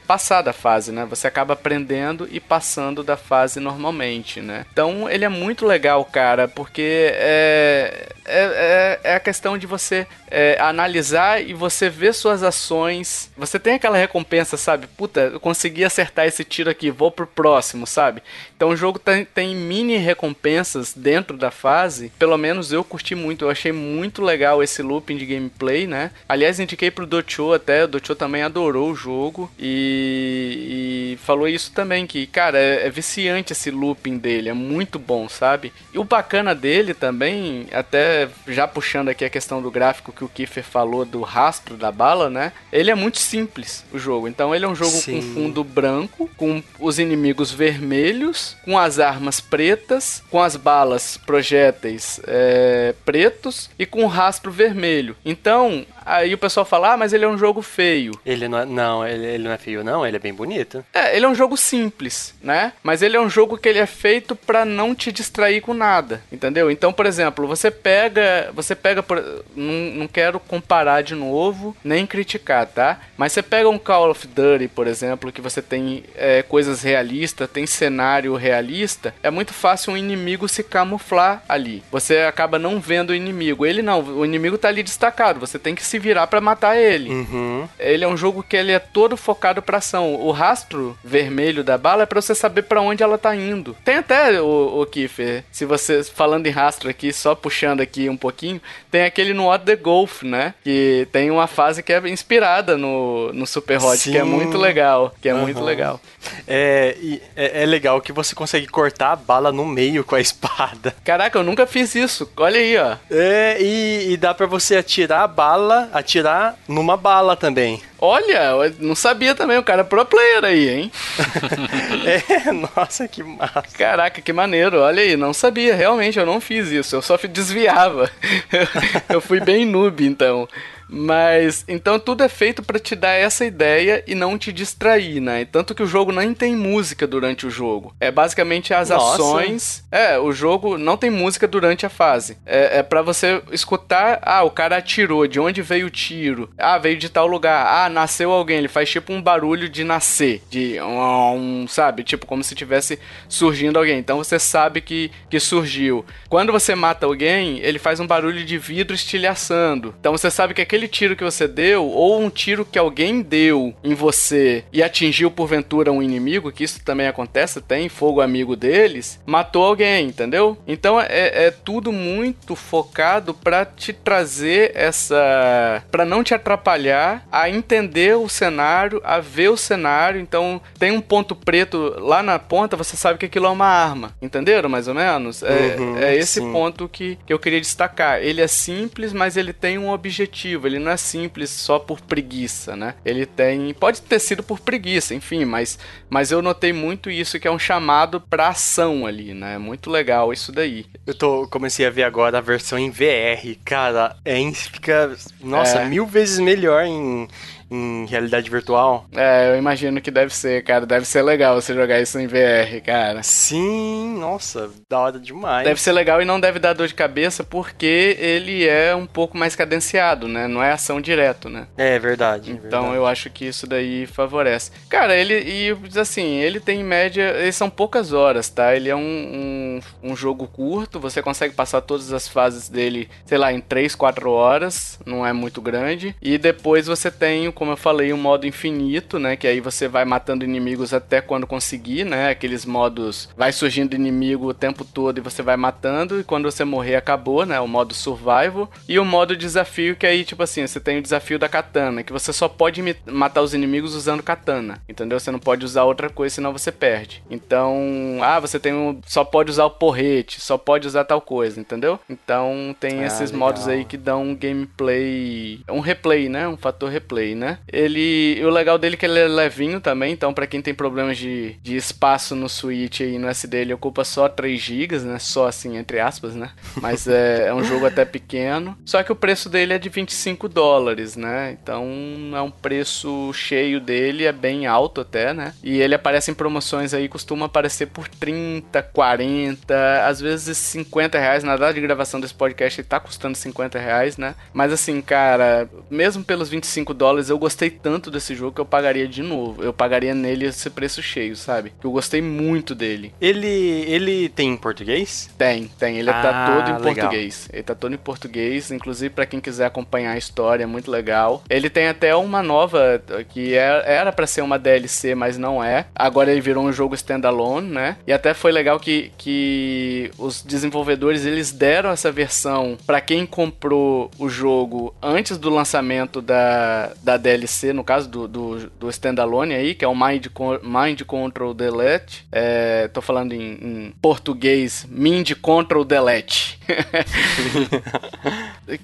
passar da fase, né? Você acaba aprendendo e passando da fase normalmente, né? Então ele é muito legal, cara, porque é, é, é, é a questão de você é, analisar e você ver suas ações. Você tem aquela recompensa, sabe? Puta, eu consegui acertar esse tiro aqui, vou pro próximo, sabe? Então o jogo tem, tem mini recompensas dentro da fase. Pelo menos eu curti muito, eu achei muito legal esse looping de gameplay, né? Aliás, indiquei pro Docho até, o Docho também adorou o jogo e, e falou isso também, que, cara, é, é viciante esse looping dele, é muito bom, sabe? E o bacana dele também, até já puxando aqui a questão do gráfico que o Kiefer falou do rastro da bala, né? Ele é muito simples, o jogo. Então ele é um jogo Sim. com fundo branco, com os inimigos vermelhos, com as armas pretas, com as balas projéteis é, pretos e com o rastro vermelho. Então, aí o pessoal fala, ah, mas ele é um jogo feio. Ele não é. Não, ele, ele não é feio, não, ele é bem bonito. É, ele é um jogo simples, né? Mas ele é um jogo que ele é feito para não te distrair com nada, entendeu? Então, por exemplo, você pega, você pega, por, não, não quero comparar de novo, nem criticar, tá? Mas você pega um Call of Duty, por exemplo, que você tem é, coisas realistas, tem cenário realista, é muito fácil um inimigo se camuflar ali. Você acaba não vendo o inimigo. Ele não, o inimigo tá ali destacado, você tem que se virar para matar ele. Uhum. Ele é um jogo que ele é todo focado pra ação. O rastro vermelho da bala é pra você saber para onde ela tá indo. Tem até o, o Kiffer, se você falando em rastro aqui, só puxando aqui um pouquinho, tem aquele no What the Golf, né? Que tem uma fase que é inspirada no, no Super Hot, Sim. que é muito legal. Que é uhum. muito legal. É, é, é, legal que você consegue cortar a bala no meio com a <laughs> espada. Caraca, eu nunca fiz isso. Olha aí, ó. É, e, e dá para você atirar a bala, atirar numa bala também. Olha, não sabia também, o cara é pro player aí, hein? <laughs> é, nossa, que massa. Caraca, que maneiro, olha aí, não sabia, realmente, eu não fiz isso, eu só desviava. <laughs> eu fui bem noob, então. Mas então tudo é feito para te dar essa ideia e não te distrair, né? Tanto que o jogo nem tem música durante o jogo. É basicamente as Nossa. ações. É, o jogo não tem música durante a fase. É, é para você escutar, ah, o cara atirou, de onde veio o tiro? Ah, veio de tal lugar. Ah, nasceu alguém. Ele faz tipo um barulho de nascer, de um, sabe, tipo como se tivesse surgindo alguém. Então você sabe que que surgiu. Quando você mata alguém, ele faz um barulho de vidro estilhaçando. Então você sabe que aquele tiro que você deu, ou um tiro que alguém deu em você e atingiu porventura um inimigo, que isso também acontece, tem fogo amigo deles, matou alguém, entendeu? Então é, é tudo muito focado para te trazer essa. para não te atrapalhar a entender o cenário, a ver o cenário. Então tem um ponto preto lá na ponta, você sabe que aquilo é uma arma, entenderam mais ou menos? É, uhum, é esse sim. ponto que, que eu queria destacar. Ele é simples, mas ele tem um objetivo ele não é simples só por preguiça, né? Ele tem. Pode ter sido por preguiça, enfim, mas, mas eu notei muito isso, que é um chamado pra ação ali, né? Muito legal isso daí. Eu tô, comecei a ver agora a versão em VR, cara, é, fica, nossa, é. mil vezes melhor em em realidade virtual. É, eu imagino que deve ser, cara. Deve ser legal você jogar isso em VR, cara. Sim, nossa, da hora demais. Deve ser legal e não deve dar dor de cabeça porque ele é um pouco mais cadenciado, né? Não é ação direto, né? É verdade. Então verdade. eu acho que isso daí favorece. Cara, ele, e assim, ele tem em média, eles são poucas horas, tá? Ele é um, um, um jogo curto, você consegue passar todas as fases dele, sei lá, em 3, 4 horas, não é muito grande. E depois você tem como eu falei, um modo infinito, né? Que aí você vai matando inimigos até quando conseguir, né? Aqueles modos vai surgindo inimigo o tempo todo e você vai matando, e quando você morrer acabou, né? O modo survival. E o modo desafio, que aí, tipo assim, você tem o desafio da katana, que você só pode matar os inimigos usando katana. Entendeu? Você não pode usar outra coisa, senão você perde. Então, ah, você tem um. Só pode usar o porrete, só pode usar tal coisa, entendeu? Então tem ah, esses legal. modos aí que dão um gameplay. Um replay, né? Um fator replay, né? Né? Ele, o legal dele é que ele é levinho também, então para quem tem problemas de, de espaço no Switch e no SD, ele ocupa só 3 GB, né? Só assim, entre aspas, né? Mas é, é um jogo até pequeno. Só que o preço dele é de 25 dólares, né? Então é um preço cheio dele, é bem alto até, né? E ele aparece em promoções aí, costuma aparecer por 30, 40, às vezes 50 reais. Na data de gravação desse podcast ele tá custando 50 reais, né? Mas assim, cara, mesmo pelos 25 dólares, eu gostei tanto desse jogo que eu pagaria de novo. Eu pagaria nele esse preço cheio, sabe? Eu gostei muito dele. Ele ele tem em português? Tem, tem. Ele tá ah, tá todo em legal. português. Ele tá todo em português, inclusive para quem quiser acompanhar a história, é muito legal. Ele tem até uma nova que é, era para ser uma DLC, mas não é. Agora ele virou um jogo standalone, né? E até foi legal que, que os desenvolvedores eles deram essa versão para quem comprou o jogo antes do lançamento da, da DLC, no caso do, do, do standalone aí, que é o Mind, Mind Control Delete. É, tô falando em, em português, Mind Control Delete. <laughs>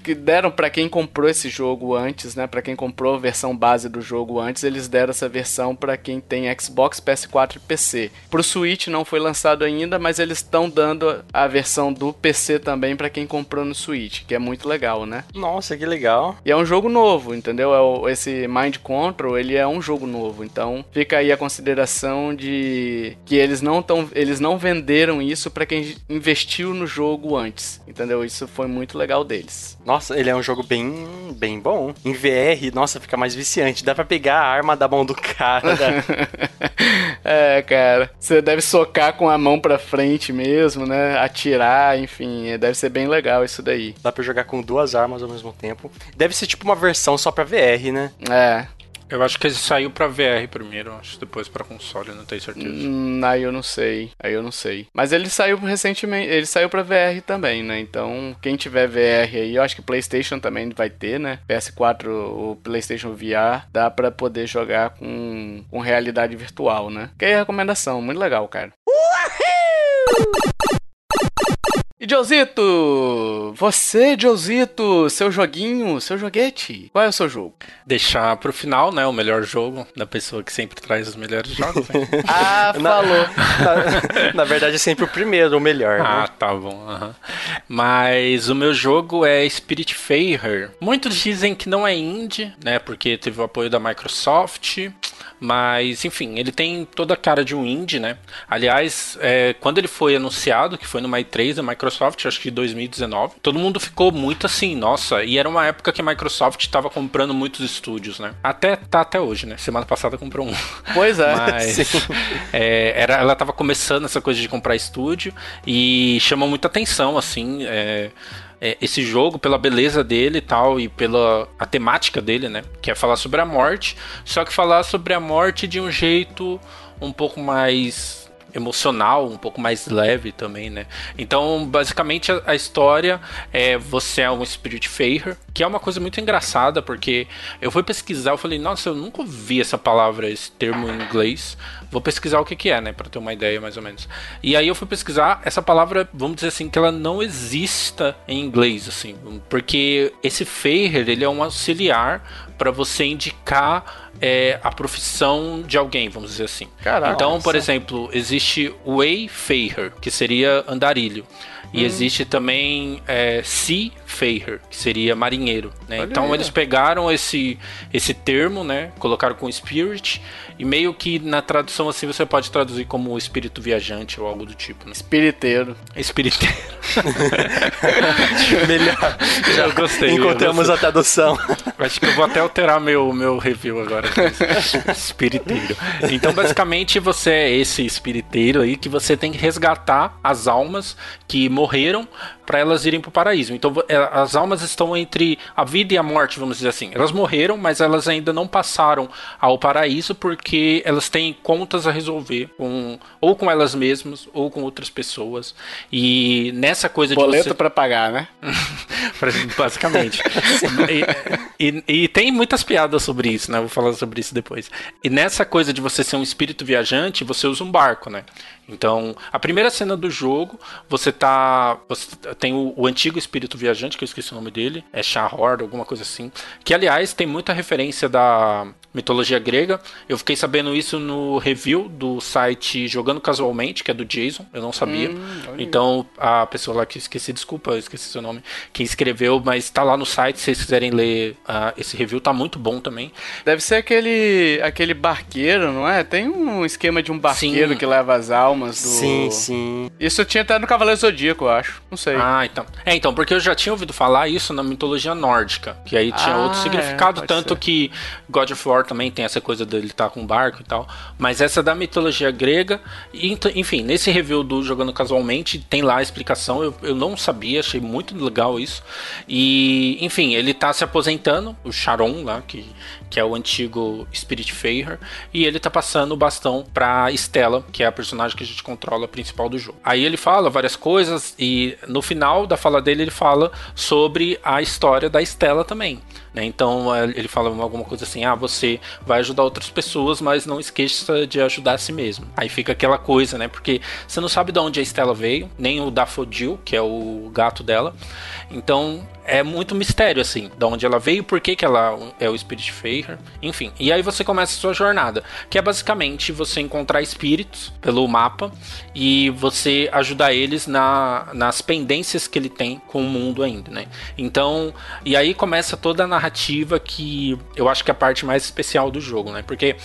que deram para quem comprou esse jogo antes, né? Para quem comprou a versão base do jogo antes, eles deram essa versão para quem tem Xbox, PS4 e PC. Pro Switch não foi lançado ainda, mas eles estão dando a versão do PC também para quem comprou no Switch, que é muito legal, né? Nossa, que legal. E é um jogo novo, entendeu? É o, esse Mind Control, ele é um jogo novo, então fica aí a consideração de que eles não tão, eles não venderam isso para quem investiu no jogo antes, entendeu? Isso foi muito legal deles. Nossa, ele é um jogo bem, bem bom. Em VR, nossa, fica mais viciante. Dá pra pegar a arma da mão do cara. <laughs> é, cara. Você deve socar com a mão pra frente mesmo, né? Atirar, enfim. Deve ser bem legal isso daí. Dá pra jogar com duas armas ao mesmo tempo. Deve ser tipo uma versão só pra VR, né? É. Eu acho que ele saiu pra VR primeiro, acho depois pra console, não tenho certeza. Hum, aí eu não sei, aí eu não sei. Mas ele saiu recentemente, ele saiu pra VR também, né? Então, quem tiver VR aí, eu acho que PlayStation também vai ter, né? PS4, o PlayStation VR, dá pra poder jogar com, com realidade virtual, né? Que é a recomendação, muito legal, cara. Uhul! E Josito, você, Josito, seu joguinho, seu joguete, qual é o seu jogo? Deixar pro final, né, o melhor jogo da pessoa que sempre traz os melhores jogos. Né? <laughs> ah, falou. <laughs> Na, na, verdade é sempre o primeiro, o melhor. Né? Ah, né? tá bom. Uhum. Mas o meu jogo é Spirit Fair. Muitos dizem que não é indie, né, porque teve o apoio da Microsoft. Mas, enfim, ele tem toda a cara de um indie, né? Aliás, é, quando ele foi anunciado, que foi no Mai 3 da Microsoft, acho que 2019, todo mundo ficou muito assim, nossa, e era uma época que a Microsoft estava comprando muitos estúdios, né? Até tá até hoje, né? Semana passada comprou um. Pois é. <laughs> Mas é, era, ela estava começando essa coisa de comprar estúdio e chamou muita atenção, assim. É, é, esse jogo pela beleza dele e tal, e pela a temática dele, né? Que é falar sobre a morte, só que falar sobre a morte de um jeito um pouco mais emocional, um pouco mais leve também, né? Então, basicamente, a, a história é você é um Spirit Fair, que é uma coisa muito engraçada, porque eu fui pesquisar, eu falei, nossa, eu nunca ouvi essa palavra, esse termo em inglês. Vou pesquisar o que, que é, né? Pra ter uma ideia, mais ou menos. E aí eu fui pesquisar, essa palavra, vamos dizer assim, que ela não exista em inglês, assim. Porque esse Fair, ele é um auxiliar para você indicar é, a profissão de alguém, vamos dizer assim. Caraca, então, por exemplo, existe Wayfarer, que seria andarilho. E hum. existe também é, Seafarer, que seria marinheiro. Né? Então eles pegaram esse, esse termo, né? Colocaram com Spirit e meio que na tradução assim você pode traduzir como espírito viajante ou algo do tipo. Né? Espiriteiro. Espiriteiro. <laughs> Melhor. Já eu gostei. Encontramos eu a tradução. Acho que eu vou até alterar meu, meu review agora. espiriteiro. Então, basicamente, você é esse espiriteiro aí que você tem que resgatar as almas que morreram para elas irem para o paraíso. Então é, as almas estão entre a vida e a morte, vamos dizer assim. Elas morreram, mas elas ainda não passaram ao paraíso porque elas têm contas a resolver com ou com elas mesmas ou com outras pessoas. E nessa coisa Boleto de você... para pagar, né? <laughs> Basicamente. e, e, e, tem muitas piadas sobre isso, né? Vou falar sobre isso depois. E nessa coisa de você ser um espírito viajante, você usa um barco, né? Então, a primeira cena do jogo, você tá. Você tem o, o, antigo espírito viajante, que eu esqueci o nome dele, é Shahor, alguma coisa assim. Que, aliás, tem muita referência da mitologia grega. Eu fiquei sabendo isso no review do site Jogando Casualmente, que é do Jason, eu não sabia. Hum, então, a pessoa lá que esqueci, desculpa, eu esqueci seu nome, que escreveu, mas tá lá no site, se vocês quiserem ler uh, esse review, tá muito bom também. Deve ser aquele, aquele barqueiro, não é? Tem um esquema de um barqueiro sim. que leva as almas do. Sim, sim. Isso tinha até no Cavaleiro Zodíaco, eu acho. Não sei. Ah, então. É, então, porque eu já tinha ouvido falar isso na mitologia nórdica, que aí tinha ah, outro é, significado, é, tanto ser. que God of War também tem essa coisa dele estar tá com barco e tal. Mas essa da mitologia grega. Enfim, nesse review do Jogando Casualmente tem lá a explicação. Eu, eu não sabia, achei muito legal isso. E, enfim, ele tá se aposentando, o Charon lá, que, que é o antigo Spirit Fair. E ele tá passando o bastão pra Stella, que é a personagem que a gente controla principal do jogo. Aí ele fala várias coisas e no final da fala dele ele fala sobre a história da Stella também. Né? Então é, ele fala alguma coisa assim: ah, você vai ajudar outras pessoas, mas não esqueça de ajudar a si mesmo. Aí fica aquela coisa, né? Porque você não sabe de onde a Estela veio, nem o Daffodil, que é o gato dela. Então é muito mistério, assim, de onde ela veio, por que, que ela é o Spirit Fair, enfim. E aí você começa a sua jornada, que é basicamente você encontrar espíritos pelo mapa e você ajudar eles na, nas pendências que ele tem com o mundo ainda, né? Então, e aí começa toda a narrativa que eu acho que é a parte mais especial do jogo, né? Porque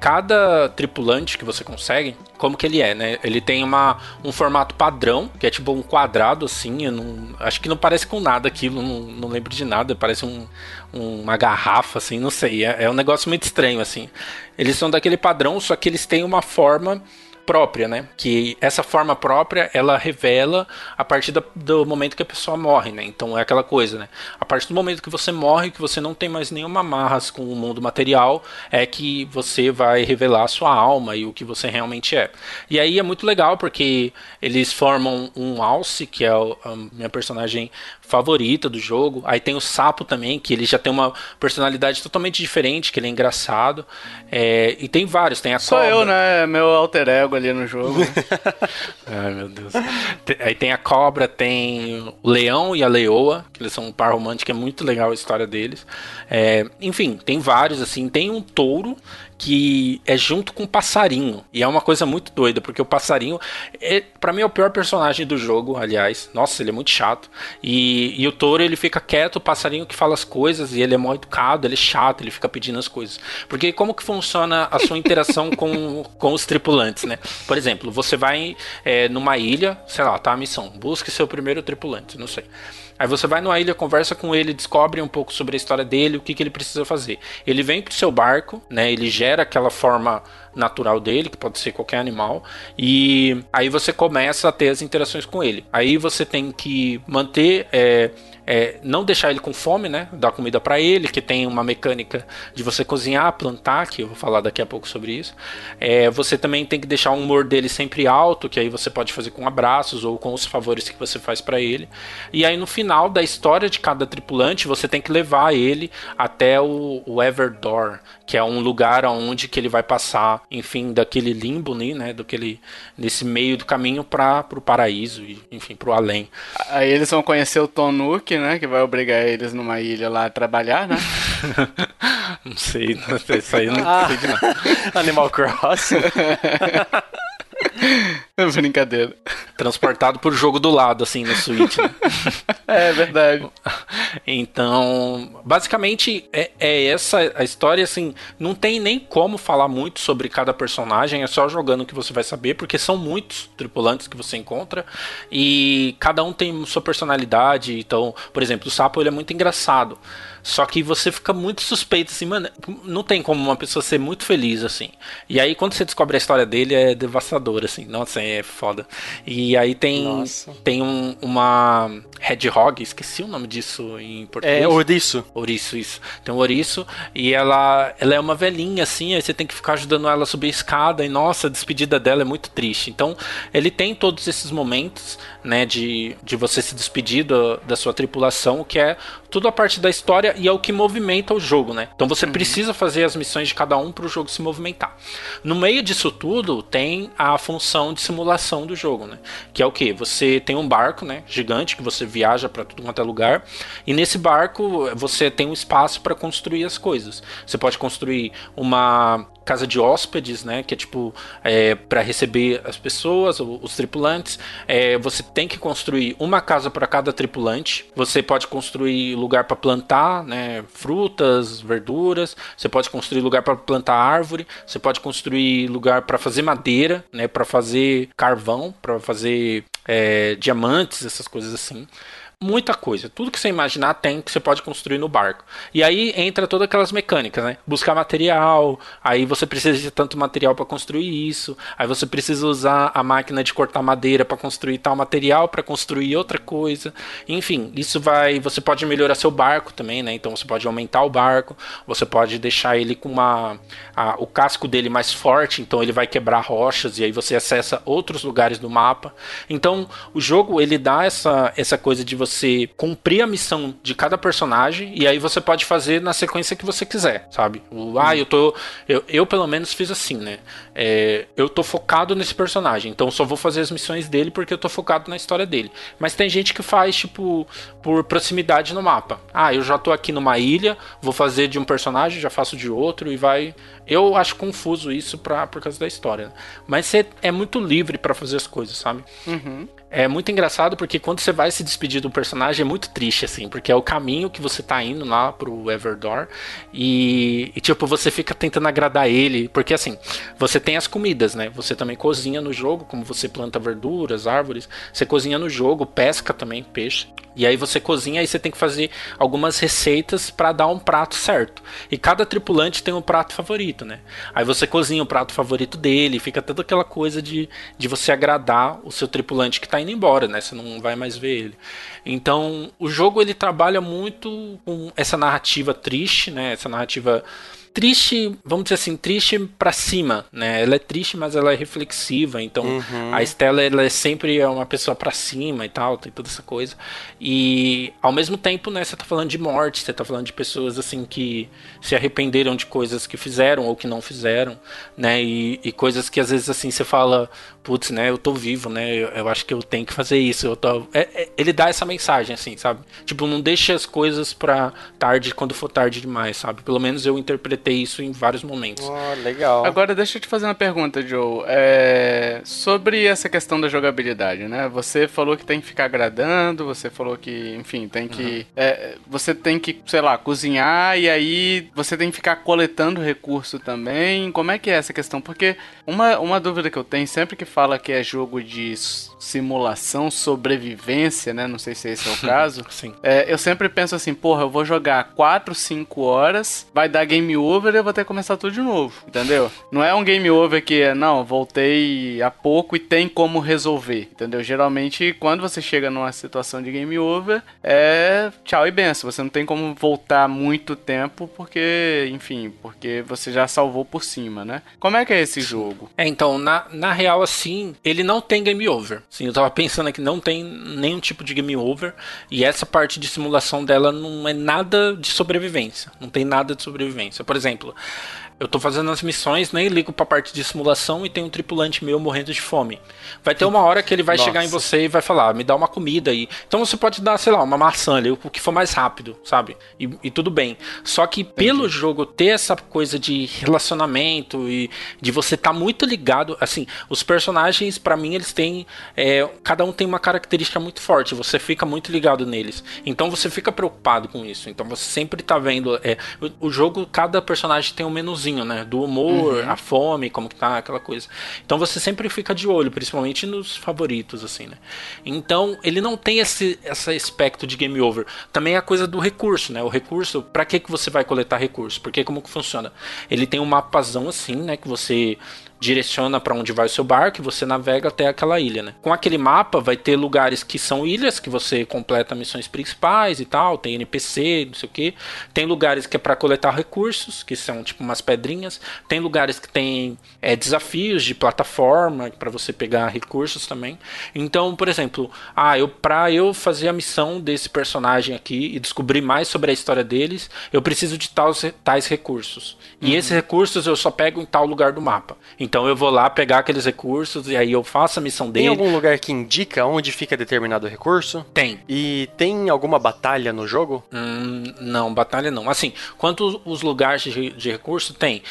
cada tripulante que você consegue, como que ele é, né? Ele tem uma, um formato padrão, que é tipo um quadrado assim, eu não, acho que não parece com nada aquilo, não, não lembro de nada, parece um, um, uma garrafa assim, não sei, é, é um negócio muito estranho assim. Eles são daquele padrão, só que eles têm uma forma própria, né? Que essa forma própria ela revela a partir do, do, momento que a pessoa morre, né? Então é aquela coisa, né? A partir do momento que você morre, que você não tem mais nenhuma amarras com o mundo material, é que você vai revelar a sua alma e o que você realmente é. E aí é muito legal porque eles formam um alce, que é a minha personagem favorita do jogo. Aí tem o Sapo também, que ele já tem uma personalidade totalmente diferente, que ele é engraçado. É, e tem vários, tem a Sou cobra. eu, né? Meu alter ego ali no jogo. <laughs> Ai, meu Deus. Aí tem a cobra, tem o leão e a leoa, que eles são um par romântico, é muito legal a história deles. É, enfim, tem vários, assim. Tem um touro que é junto com o passarinho. E é uma coisa muito doida, porque o passarinho, é, para mim, é o pior personagem do jogo, aliás. Nossa, ele é muito chato. E, e o touro, ele fica quieto, o passarinho que fala as coisas, e ele é mal educado, ele é chato, ele fica pedindo as coisas. Porque como que funciona a sua interação <laughs> com, com os tripulantes, né? Por exemplo, você vai é, numa ilha, sei lá, tá a missão, busque seu primeiro tripulante, não sei. Aí você vai numa ilha, conversa com ele, descobre um pouco sobre a história dele, o que, que ele precisa fazer. Ele vem pro seu barco, né? Ele gera aquela forma natural dele, que pode ser qualquer animal, e aí você começa a ter as interações com ele. Aí você tem que manter. É, é, não deixar ele com fome, né? Dar comida para ele, que tem uma mecânica de você cozinhar, plantar, que eu vou falar daqui a pouco sobre isso. É, você também tem que deixar o humor dele sempre alto, que aí você pode fazer com abraços ou com os favores que você faz para ele. E aí no final da história de cada tripulante, você tem que levar ele até o, o Everdor, que é um lugar onde que ele vai passar, enfim, daquele limbo, né? Daquele, nesse meio do caminho para o paraíso e, enfim, para o além. Aí eles vão conhecer o Tom Nook, né? Que vai obrigar eles numa ilha lá a trabalhar, né? <laughs> não sei, não sei, isso aí não Ah. sei de nada. <laughs> Animal Crossing. <laughs> <laughs> Brincadeira. Transportado por jogo do lado, assim, no Switch. né? <laughs> É verdade. Então, basicamente é, é essa a história, assim, não tem nem como falar muito sobre cada personagem, é só jogando que você vai saber, porque são muitos tripulantes que você encontra e cada um tem sua personalidade. Então, por exemplo, o Sapo ele é muito engraçado. Só que você fica muito suspeito, assim, mano, não tem como uma pessoa ser muito feliz, assim. E aí, quando você descobre a história dele, é devastador, assim. Nossa, é foda. E aí tem, Nossa. tem um, uma Hedgehog, esqueci o nome disso em português. É, ouriço. Ouriço, isso. Tem um ouriço e ela, ela é uma velhinha, assim, aí você tem que ficar ajudando ela a subir a escada e, nossa, a despedida dela é muito triste. Então, ele tem todos esses momentos, né, de, de você se despedir do- da sua tripulação, que é tudo a parte da história e é o que movimenta o jogo, né? Então você precisa fazer as missões de cada um para o jogo se movimentar. No meio disso tudo, tem a função de simulação do jogo, né? Que é o que? Você tem um barco, né, gigante que você viaja para tudo quanto é lugar, e nesse barco você tem um espaço para construir as coisas. Você pode construir uma casa de hóspedes, né? Que é tipo é, para receber as pessoas, os tripulantes. É, você tem que construir uma casa para cada tripulante. Você pode construir lugar para plantar, né? Frutas, verduras. Você pode construir lugar para plantar árvore. Você pode construir lugar para fazer madeira, né? Para fazer carvão, para fazer é, diamantes, essas coisas assim muita coisa. Tudo que você imaginar tem que você pode construir no barco. E aí entra todas aquelas mecânicas, né? Buscar material, aí você precisa de tanto material para construir isso, aí você precisa usar a máquina de cortar madeira para construir tal material, para construir outra coisa. Enfim, isso vai, você pode melhorar seu barco também, né? Então você pode aumentar o barco, você pode deixar ele com uma a- o casco dele mais forte, então ele vai quebrar rochas e aí você acessa outros lugares do mapa. Então, o jogo ele dá essa essa coisa de você você cumprir a missão de cada personagem e aí você pode fazer na sequência que você quiser, sabe? O, ah, eu tô. Eu, eu pelo menos fiz assim, né? É, eu tô focado nesse personagem, então só vou fazer as missões dele porque eu tô focado na história dele. Mas tem gente que faz, tipo, por proximidade no mapa. Ah, eu já tô aqui numa ilha, vou fazer de um personagem, já faço de outro e vai. Eu acho confuso isso pra, por causa da história. Né? Mas você é muito livre para fazer as coisas, sabe? Uhum. É muito engraçado porque quando você vai se despedir do personagem é muito triste, assim, porque é o caminho que você tá indo lá pro Everdor e, e, tipo, você fica tentando agradar ele, porque assim, você tem as comidas, né? Você também cozinha no jogo, como você planta verduras, árvores, você cozinha no jogo, pesca também, peixe. E aí você cozinha e você tem que fazer algumas receitas para dar um prato certo. E cada tripulante tem um prato favorito, né? Aí você cozinha o prato favorito dele, fica toda aquela coisa de, de você agradar o seu tripulante que tá indo embora, né? Você não vai mais ver ele. Então, o jogo ele trabalha muito com essa narrativa triste, né? Essa narrativa triste, vamos dizer assim, triste para cima, né? Ela é triste, mas ela é reflexiva. Então, uhum. a Estela ela é sempre uma pessoa para cima e tal, tem toda essa coisa. E ao mesmo tempo, né, você tá falando de morte, você tá falando de pessoas assim que se arrependeram de coisas que fizeram ou que não fizeram, né? E, e coisas que às vezes assim você fala, putz, né, eu tô vivo, né? Eu, eu acho que eu tenho que fazer isso. Eu tô... É, é, ele dá essa mensagem assim, sabe? Tipo, não deixe as coisas para tarde quando for tarde demais, sabe? Pelo menos eu interpretei ter isso em vários momentos. Oh, legal. Agora deixa eu te fazer uma pergunta, Joe. É... Sobre essa questão da jogabilidade, né? Você falou que tem que ficar agradando, você falou que, enfim, tem que. Uhum. É, você tem que, sei lá, cozinhar e aí você tem que ficar coletando recurso também. Como é que é essa questão? Porque uma, uma dúvida que eu tenho sempre que fala que é jogo de simulação, sobrevivência, né? Não sei se esse é o caso. Sim. É, eu sempre penso assim, porra, eu vou jogar 4, 5 horas, vai dar game over e eu vou ter que começar tudo de novo, entendeu? Não é um game over que é, não, voltei há pouco e tem como resolver, entendeu? Geralmente, quando você chega numa situação de game over, é tchau e benção. Você não tem como voltar muito tempo porque, enfim, porque você já salvou por cima, né? Como é que é esse jogo? É, então, na, na real, assim, ele não tem game over. Sim, eu tava pensando aqui, não tem nenhum tipo de game over. E essa parte de simulação dela não é nada de sobrevivência. Não tem nada de sobrevivência. Por exemplo, eu tô fazendo as missões, nem ligo pra parte de simulação e tem um tripulante meu morrendo de fome. Vai ter uma hora que ele vai Nossa. chegar em você e vai falar, me dá uma comida aí. Então você pode dar, sei lá, uma maçã ali, o que for mais rápido, sabe? E, e tudo bem. Só que Entendi. pelo jogo ter essa coisa de relacionamento e de você estar tá muito ligado, assim, os personagens, para mim, eles têm. É, cada um tem uma característica muito forte, você fica muito ligado neles. Então você fica preocupado com isso. Então você sempre tá vendo. É, o, o jogo, cada personagem tem um menuzinho né? Do humor, uhum. a fome, como que tá, aquela coisa. Então você sempre fica de olho, principalmente nos favoritos, assim, né? Então ele não tem esse, esse aspecto de game over. Também é a coisa do recurso, né? O recurso, para que, que você vai coletar recurso? Porque como que funciona? Ele tem um mapazão assim, né? Que você direciona para onde vai o seu barco e você navega até aquela ilha, né? Com aquele mapa vai ter lugares que são ilhas que você completa missões principais e tal, tem NPC, não sei o que. Tem lugares que é para coletar recursos, que são tipo umas pedrinhas. Tem lugares que tem é, desafios de plataforma para você pegar recursos também. Então, por exemplo, ah, eu para eu fazer a missão desse personagem aqui e descobrir mais sobre a história deles, eu preciso de tais, tais recursos. E uhum. esses recursos eu só pego em tal lugar do mapa. Então eu vou lá pegar aqueles recursos e aí eu faço a missão dele. Tem algum lugar que indica onde fica determinado recurso? Tem. E tem alguma batalha no jogo? Hum, não, batalha não. Assim, quanto os lugares de, de recurso tem?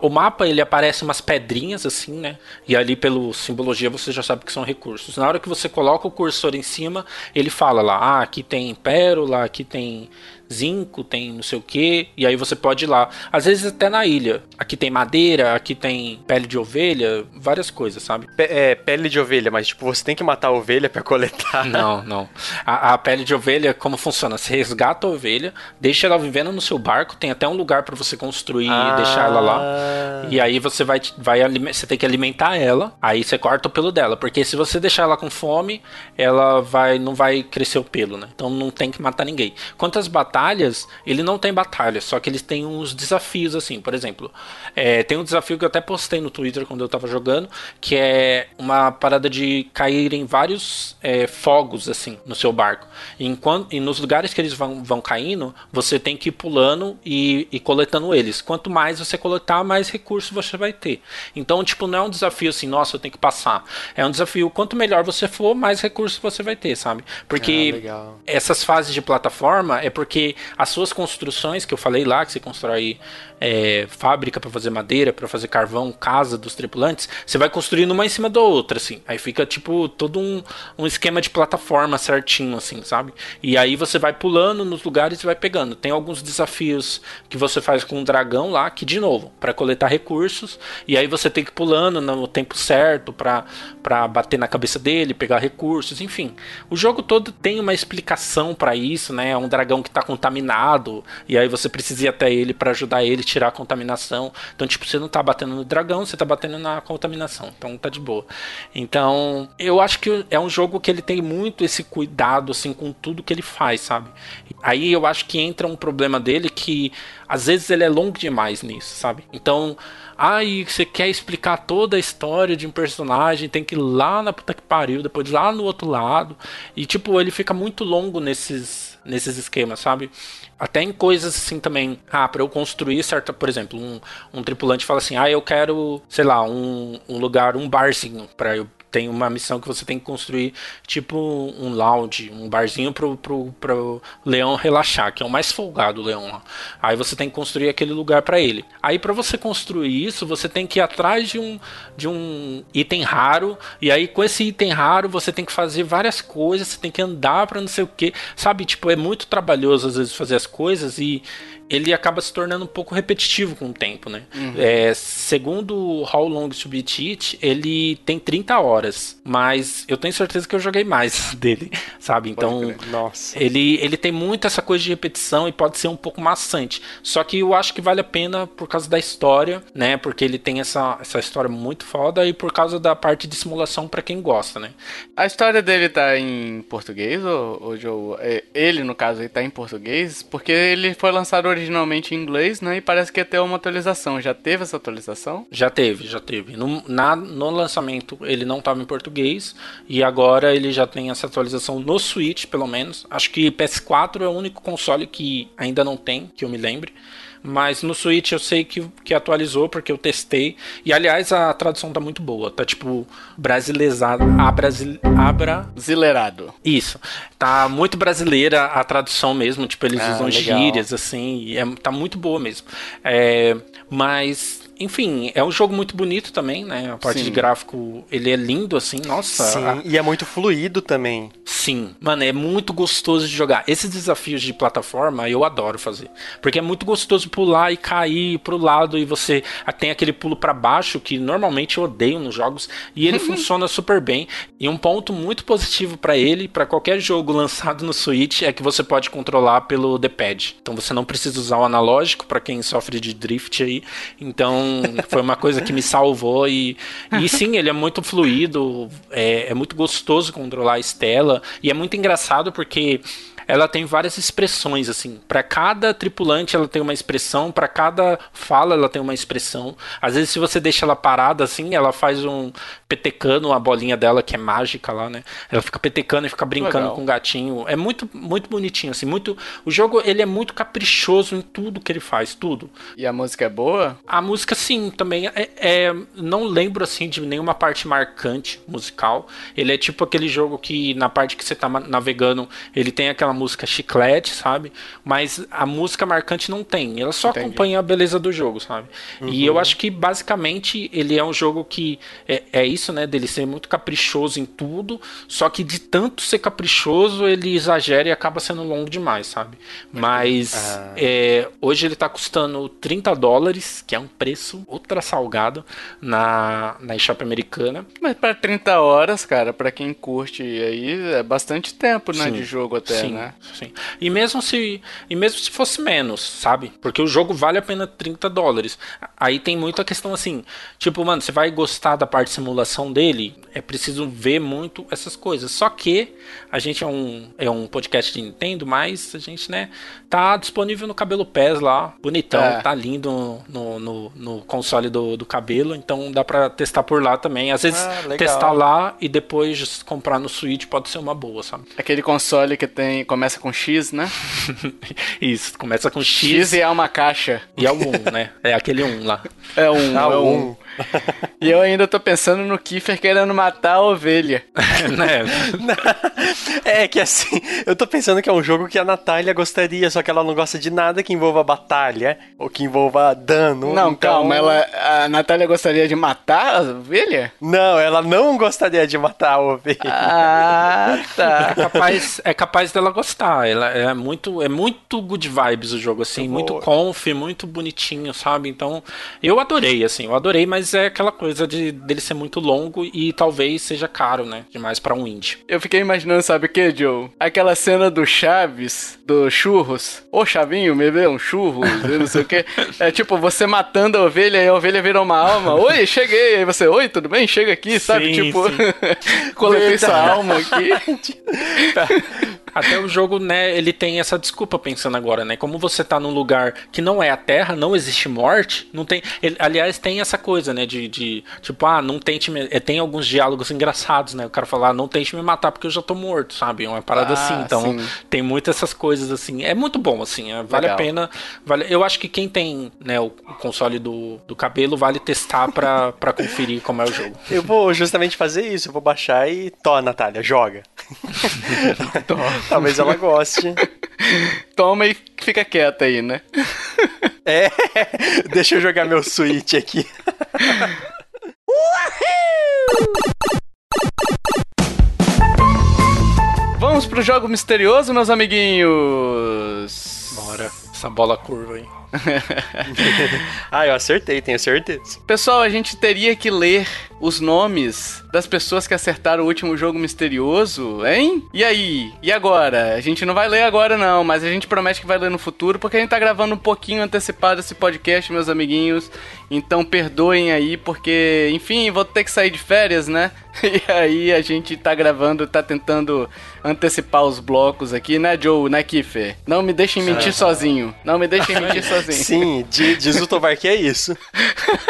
O mapa ele aparece umas pedrinhas assim, né? E ali pelo simbologia você já sabe que são recursos. Na hora que você coloca o cursor em cima, ele fala lá, ah, aqui tem pérola, aqui tem zinco, tem não sei o que, e aí você pode ir lá. Às vezes até na ilha. Aqui tem madeira, aqui tem pele de ovelha, várias coisas, sabe? É, pele de ovelha, mas tipo, você tem que matar a ovelha para <laughs> coletar. Não, não. A, a, pele de ovelha, como funciona? Você resgata a ovelha, deixa ela vivendo no seu barco, tem até um lugar para você construir ah. e deixar ela lá. E aí você vai, vai você tem que alimentar ela, aí você corta o pelo dela, porque se você deixar ela com fome, ela vai não vai crescer o pelo, né? Então não tem que matar ninguém. Quantas batalhas batalhas, ele não tem batalhas, só que eles têm uns desafios, assim. Por exemplo, é, tem um desafio que eu até postei no Twitter quando eu tava jogando, que é uma parada de cair em vários é, fogos, assim, no seu barco. E, enquanto, e nos lugares que eles vão, vão caindo, você tem que ir pulando e, e coletando eles. Quanto mais você coletar, mais recursos você vai ter. Então, tipo, não é um desafio assim, nossa, eu tenho que passar. É um desafio, quanto melhor você for, mais recursos você vai ter, sabe? Porque ah, essas fases de plataforma é porque as suas construções, que eu falei lá, que você constrói é, fábrica para fazer madeira, para fazer carvão, casa dos tripulantes, você vai construindo uma em cima da outra, assim. Aí fica tipo todo um, um esquema de plataforma certinho, assim, sabe? E aí você vai pulando nos lugares e vai pegando. Tem alguns desafios que você faz com um dragão lá, que de novo, para coletar recursos, e aí você tem que ir pulando no tempo certo para bater na cabeça dele, pegar recursos, enfim. O jogo todo tem uma explicação para isso, né? É um dragão que está contaminado, e aí você precisa ir até ele para ajudar ele tirar a contaminação. Então, tipo, você não tá batendo no dragão, você tá batendo na contaminação. Então tá de boa. Então, eu acho que é um jogo que ele tem muito esse cuidado, assim, com tudo que ele faz, sabe? Aí eu acho que entra um problema dele que às vezes ele é longo demais nisso, sabe? Então, aí você quer explicar toda a história de um personagem, tem que ir lá na puta que pariu, depois lá no outro lado. E tipo, ele fica muito longo nesses nesses esquemas, sabe? Até em coisas assim também. Ah, para eu construir certa, por exemplo, um, um tripulante fala assim: "Ah, eu quero, sei lá, um, um lugar, um barzinho para eu tem uma missão que você tem que construir tipo um lounge, um barzinho pro, pro, pro leão relaxar, que é o mais folgado leão. Aí você tem que construir aquele lugar para ele. Aí para você construir isso, você tem que ir atrás de um, de um item raro, e aí com esse item raro você tem que fazer várias coisas, você tem que andar para não sei o que, sabe? Tipo, é muito trabalhoso às vezes fazer as coisas e ele acaba se tornando um pouco repetitivo com o tempo, né? Uhum. É, segundo How Long to Beat It, ele tem 30 horas, mas eu tenho certeza que eu joguei mais <laughs> dele, sabe? Então, Nossa. Ele, ele tem muito essa coisa de repetição e pode ser um pouco maçante. Só que eu acho que vale a pena por causa da história, né? Porque ele tem essa, essa história muito foda e por causa da parte de simulação para quem gosta, né? A história dele tá em português ou, ou Joe? É, ele, no caso, ele tá em português? Porque ele foi lançado originalmente em inglês, né? E parece que ia ter uma atualização. Já teve essa atualização? Já teve, já teve. No, na, no lançamento ele não estava em português e agora ele já tem essa atualização no Switch, pelo menos. Acho que PS4 é o único console que ainda não tem, que eu me lembre. Mas no Switch eu sei que, que atualizou porque eu testei. E aliás, a tradução tá muito boa. Tá tipo brasilezado. Abrasil, abra. Zilerado. Isso. Tá muito brasileira a tradução mesmo. Tipo, eles ah, usam legal. gírias, assim. É, tá muito boa mesmo. É, mas enfim, é um jogo muito bonito também, né? A parte Sim. de gráfico, ele é lindo, assim, nossa. Sim, a... e é muito fluido também. Sim, mano, é muito gostoso de jogar. Esses desafios de plataforma eu adoro fazer. Porque é muito gostoso pular e cair pro lado e você tem aquele pulo para baixo que normalmente eu odeio nos jogos e ele <laughs> funciona super bem. E um ponto muito positivo para ele, para qualquer jogo lançado no Switch, é que você pode controlar pelo D-pad. Então você não precisa usar o analógico para quem sofre de drift aí. Então foi uma coisa que me salvou. E, e sim, ele é muito fluido, é, é muito gostoso controlar a Estela. E é muito engraçado porque ela tem várias expressões assim. Para cada tripulante ela tem uma expressão, para cada fala ela tem uma expressão. Às vezes se você deixa ela parada assim, ela faz um petecando a bolinha dela que é mágica lá, né? Ela fica petecando e fica brincando Legal. com o gatinho. É muito muito bonitinho assim, muito o jogo ele é muito caprichoso em tudo que ele faz, tudo. E a música é boa? A música sim, também é, é não lembro assim de nenhuma parte marcante musical. Ele é tipo aquele jogo que na parte que você tá navegando, ele tem aquela música chiclete, sabe? Mas a música marcante não tem. Ela só Entendi. acompanha a beleza do jogo, sabe? Uhum. E eu acho que basicamente ele é um jogo que é, é isso, né? Dele ser muito caprichoso em tudo, só que de tanto ser caprichoso ele exagera e acaba sendo longo demais, sabe? Mas ah. é, hoje ele tá custando 30 dólares, que é um preço ultra salgado na, na eShop americana. Mas para 30 horas, cara, para quem curte aí, é bastante tempo, né? Sim. De jogo até, Sim. né? É. Sim. E mesmo se e mesmo se fosse menos, sabe? Porque o jogo vale a pena 30 dólares. Aí tem muito a questão assim, tipo, mano, você vai gostar da parte de simulação dele, é preciso ver muito essas coisas. Só que a gente é um é um podcast de Nintendo, mas a gente, né, tá disponível no Cabelo Pés lá, bonitão, é. tá lindo no, no, no, console do, do cabelo, então dá pra testar por lá também. Às vezes ah, testar lá e depois comprar no Switch pode ser uma boa, sabe? Aquele console que tem começa com X, né? <laughs> Isso, começa com X. X e é uma caixa. E é o 1, né? É aquele 1 lá. É um, ah, é um. um. <laughs> e eu ainda tô pensando no Kiefer querendo matar a ovelha. <laughs> né? <laughs> é que assim, eu tô pensando que é um jogo que a Natália gostaria, só que ela não gosta de nada que envolva batalha ou que envolva dano. Não, então... calma, ela, a Natália gostaria de matar a ovelha? Não, ela não gostaria de matar a ovelha. Ah, tá. É capaz, é capaz dela gostar. Ela é muito, é muito good vibes o jogo assim, muito conf, muito bonitinho, sabe? Então, eu adorei assim, eu adorei, mas é aquela coisa de dele ser muito longo e talvez seja caro, né? Demais para um indie. Eu fiquei imaginando, sabe o que, Joe? Aquela cena do Chaves, do churros. Ô, Chavinho, me vê um churros, não sei o que. <laughs> É tipo, você matando a ovelha e a ovelha vira uma alma. Oi, cheguei. Aí você, oi, tudo bem? Chega aqui, sabe? Sim, tipo, <laughs> coletei sua alma aqui. <laughs> tá. Até o jogo, né, ele tem essa desculpa pensando agora, né? Como você tá num lugar que não é a Terra, não existe morte, não tem. Ele, aliás, tem essa coisa, né? De, de tipo, ah, não tente me. É, tem alguns diálogos engraçados, né? O cara falar, ah, não tente me matar porque eu já tô morto, sabe? É uma parada ah, assim. Então, sim. tem muitas essas coisas assim. É muito bom, assim. É, vale Legal. a pena. Vale, eu acho que quem tem né, o, o console do, do cabelo vale testar pra, <laughs> pra conferir como é o jogo. Eu vou justamente fazer isso. Eu vou baixar e. Tó, Natália, joga. <laughs> Talvez ela goste. Toma e fica quieta aí, né? É, <laughs> deixa eu jogar meu Switch aqui. Vamos pro jogo misterioso, meus amiguinhos. Bora, essa bola curva aí. <laughs> <laughs> ah, eu acertei, tenho certeza. Pessoal, a gente teria que ler os nomes das pessoas que acertaram o último jogo misterioso, hein? E aí? E agora? A gente não vai ler agora não, mas a gente promete que vai ler no futuro, porque a gente tá gravando um pouquinho antecipado esse podcast, meus amiguinhos. Então perdoem aí, porque, enfim, vou ter que sair de férias, né? <laughs> E aí a gente tá gravando, tá tentando antecipar os blocos aqui, né, Joe, né, Kiffer? Não me deixem mentir sozinho. Não me deixem mentir <laughs> sozinho. Sim, diz o Tovar que é isso.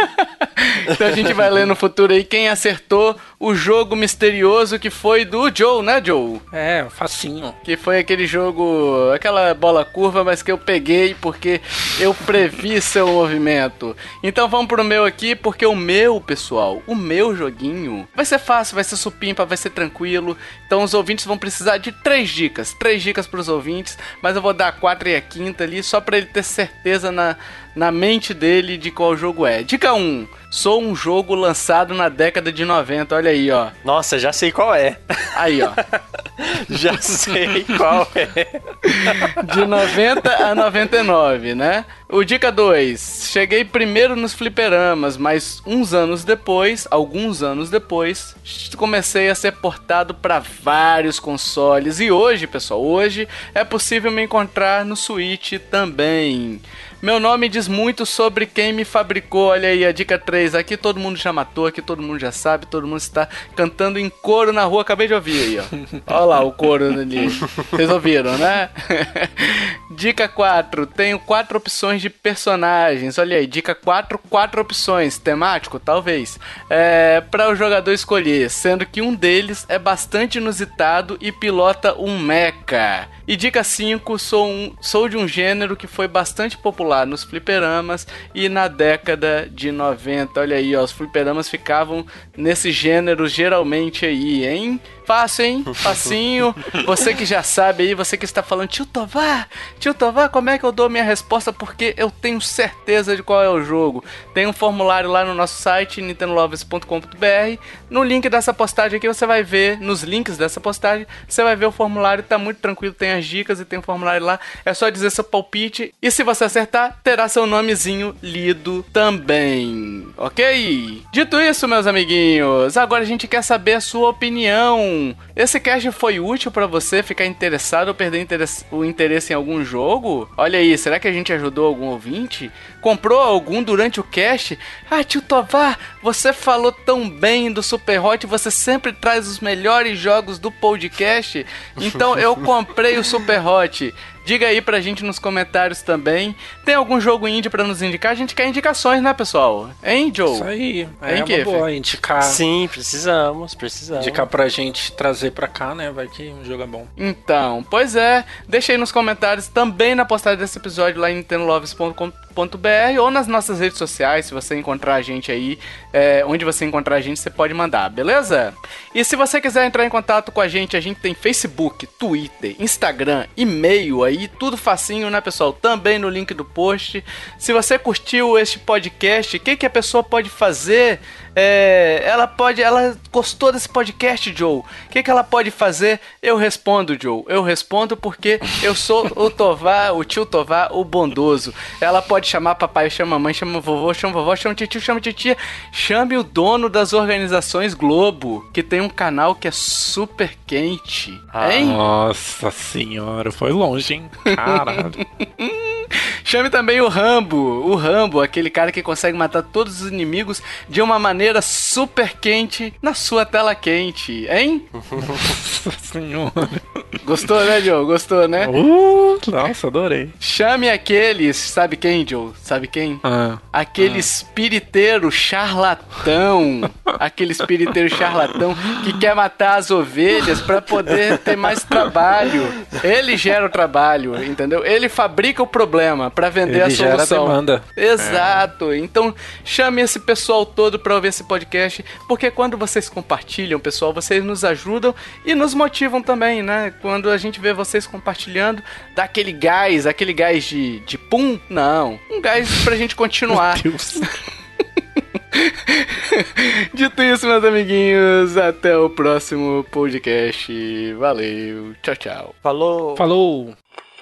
<laughs> então a gente vai ler no futuro aí quem acertou o jogo misterioso que foi do Joe, né, Joe? É, facinho. Que foi aquele jogo, aquela bola curva, mas que eu peguei porque eu previ <laughs> seu movimento. Então vamos pro meu aqui, porque o meu, pessoal, o meu joguinho vai ser fácil, vai ser supimpa, vai ser tranquilo. Então os ouvintes vão precisar de três dicas, três dicas pros ouvintes, mas eu vou dar a quatro e a quinta ali só para ele ter certeza na, na mente dele de qual jogo é. Dica 1. Um, sou um jogo lançado na década de 90, olha aí, ó. Nossa, já sei qual é. Aí, ó. <laughs> já sei qual é. De 90 a 99, né? O dica 2. Cheguei primeiro nos fliperamas, mas uns anos depois, alguns anos depois, comecei a ser portado para vários consoles. E hoje, pessoal, hoje é possível me encontrar no Switch também. Meu nome diz muito sobre quem me fabricou. Olha aí a dica 3. Aqui todo mundo já matou, aqui todo mundo já sabe, todo mundo está cantando em coro na rua. Acabei de ouvir aí, ó. Olha lá o coro ali. Vocês ouviram, né? <laughs> dica 4. Tenho quatro opções de personagens. Olha aí, dica 4, quatro opções. Temático? Talvez. É, para o jogador escolher, sendo que um deles é bastante inusitado e pilota um mecha. E dica 5, sou, um, sou de um gênero que foi bastante popular nos fliperamas e na década de 90. Olha aí, ó, os fliperamas ficavam nesse gênero geralmente aí, hein? Fácil, hein? <laughs> Facinho. Você que já sabe aí, você que está falando, tio Tovar, tio Tovar, como é que eu dou minha resposta? Porque eu tenho certeza de qual é o jogo. Tem um formulário lá no nosso site, nintendolovers.com.br. No link dessa postagem aqui você vai ver, nos links dessa postagem, você vai ver o formulário, tá muito tranquilo, tem as dicas e tem um formulário lá. É só dizer seu palpite e se você acertar, terá seu nomezinho lido também. Ok? Dito isso, meus amiguinhos, agora a gente quer saber a sua opinião. Esse cast foi útil para você ficar interessado ou perder o interesse em algum jogo? Olha aí, será que a gente ajudou algum ouvinte? Comprou algum durante o cast? Ah, tio Tovar, você falou tão bem do Super Hot, você sempre traz os melhores jogos do podcast. <laughs> Então eu comprei o Super Hot. Diga aí pra gente nos comentários também. Tem algum jogo indie pra nos indicar? A gente quer indicações, né, pessoal? Hein, Joe? Isso aí. É hein, uma boa indicar. Sim, precisamos, precisamos. Indicar pra gente trazer pra cá, né? Vai que um jogo é bom. Então, pois é. Deixa aí nos comentários também na postagem desse episódio lá em nintendolovers.com.br ou nas nossas redes sociais, se você encontrar a gente aí, é, onde você encontrar a gente, você pode mandar, beleza? E se você quiser entrar em contato com a gente, a gente tem Facebook, Twitter, Instagram, e-mail aí, tudo facinho, né, pessoal? Também no link do post. Se você curtiu este podcast, o que, que a pessoa pode fazer? É, ela pode. Ela gostou desse podcast, Joe. O que, que ela pode fazer? Eu respondo, Joe. Eu respondo porque eu sou o Tovar, o tio Tovar, o bondoso. Ela pode chamar papai, chama mamãe, chama vovô, chama vovó, chama tio, chama titia. Chame o dono das organizações Globo, que tem um canal que é super quente. Ah, hein? Nossa senhora, foi longe, hein? Caralho. <laughs> Chame também o Rambo. O Rambo, aquele cara que consegue matar todos os inimigos de uma maneira super quente na sua tela quente, hein? <laughs> Nossa senhora. Gostou, né, Joe? Gostou, né? Uh, nossa, adorei. Chame aqueles, sabe quem, Joe? Sabe quem? Ah, aquele ah. espiriteiro charlatão. <laughs> aquele espiriteiro charlatão que quer matar as ovelhas para poder ter mais trabalho. Ele gera o trabalho, entendeu? Ele fabrica o problema para vender Ele a solução. Gera demanda. Exato. É. Então, chame esse pessoal todo para ouvir esse podcast, porque quando vocês compartilham, pessoal, vocês nos ajudam e nos motivam também, né? Quando a gente vê vocês compartilhando, dá aquele gás, aquele gás de, de pum? Não. Um gás pra gente <laughs> continuar. Meu Deus. <laughs> Dito isso, meus amiguinhos, até o próximo podcast. Valeu, tchau, tchau. Falou. Falou.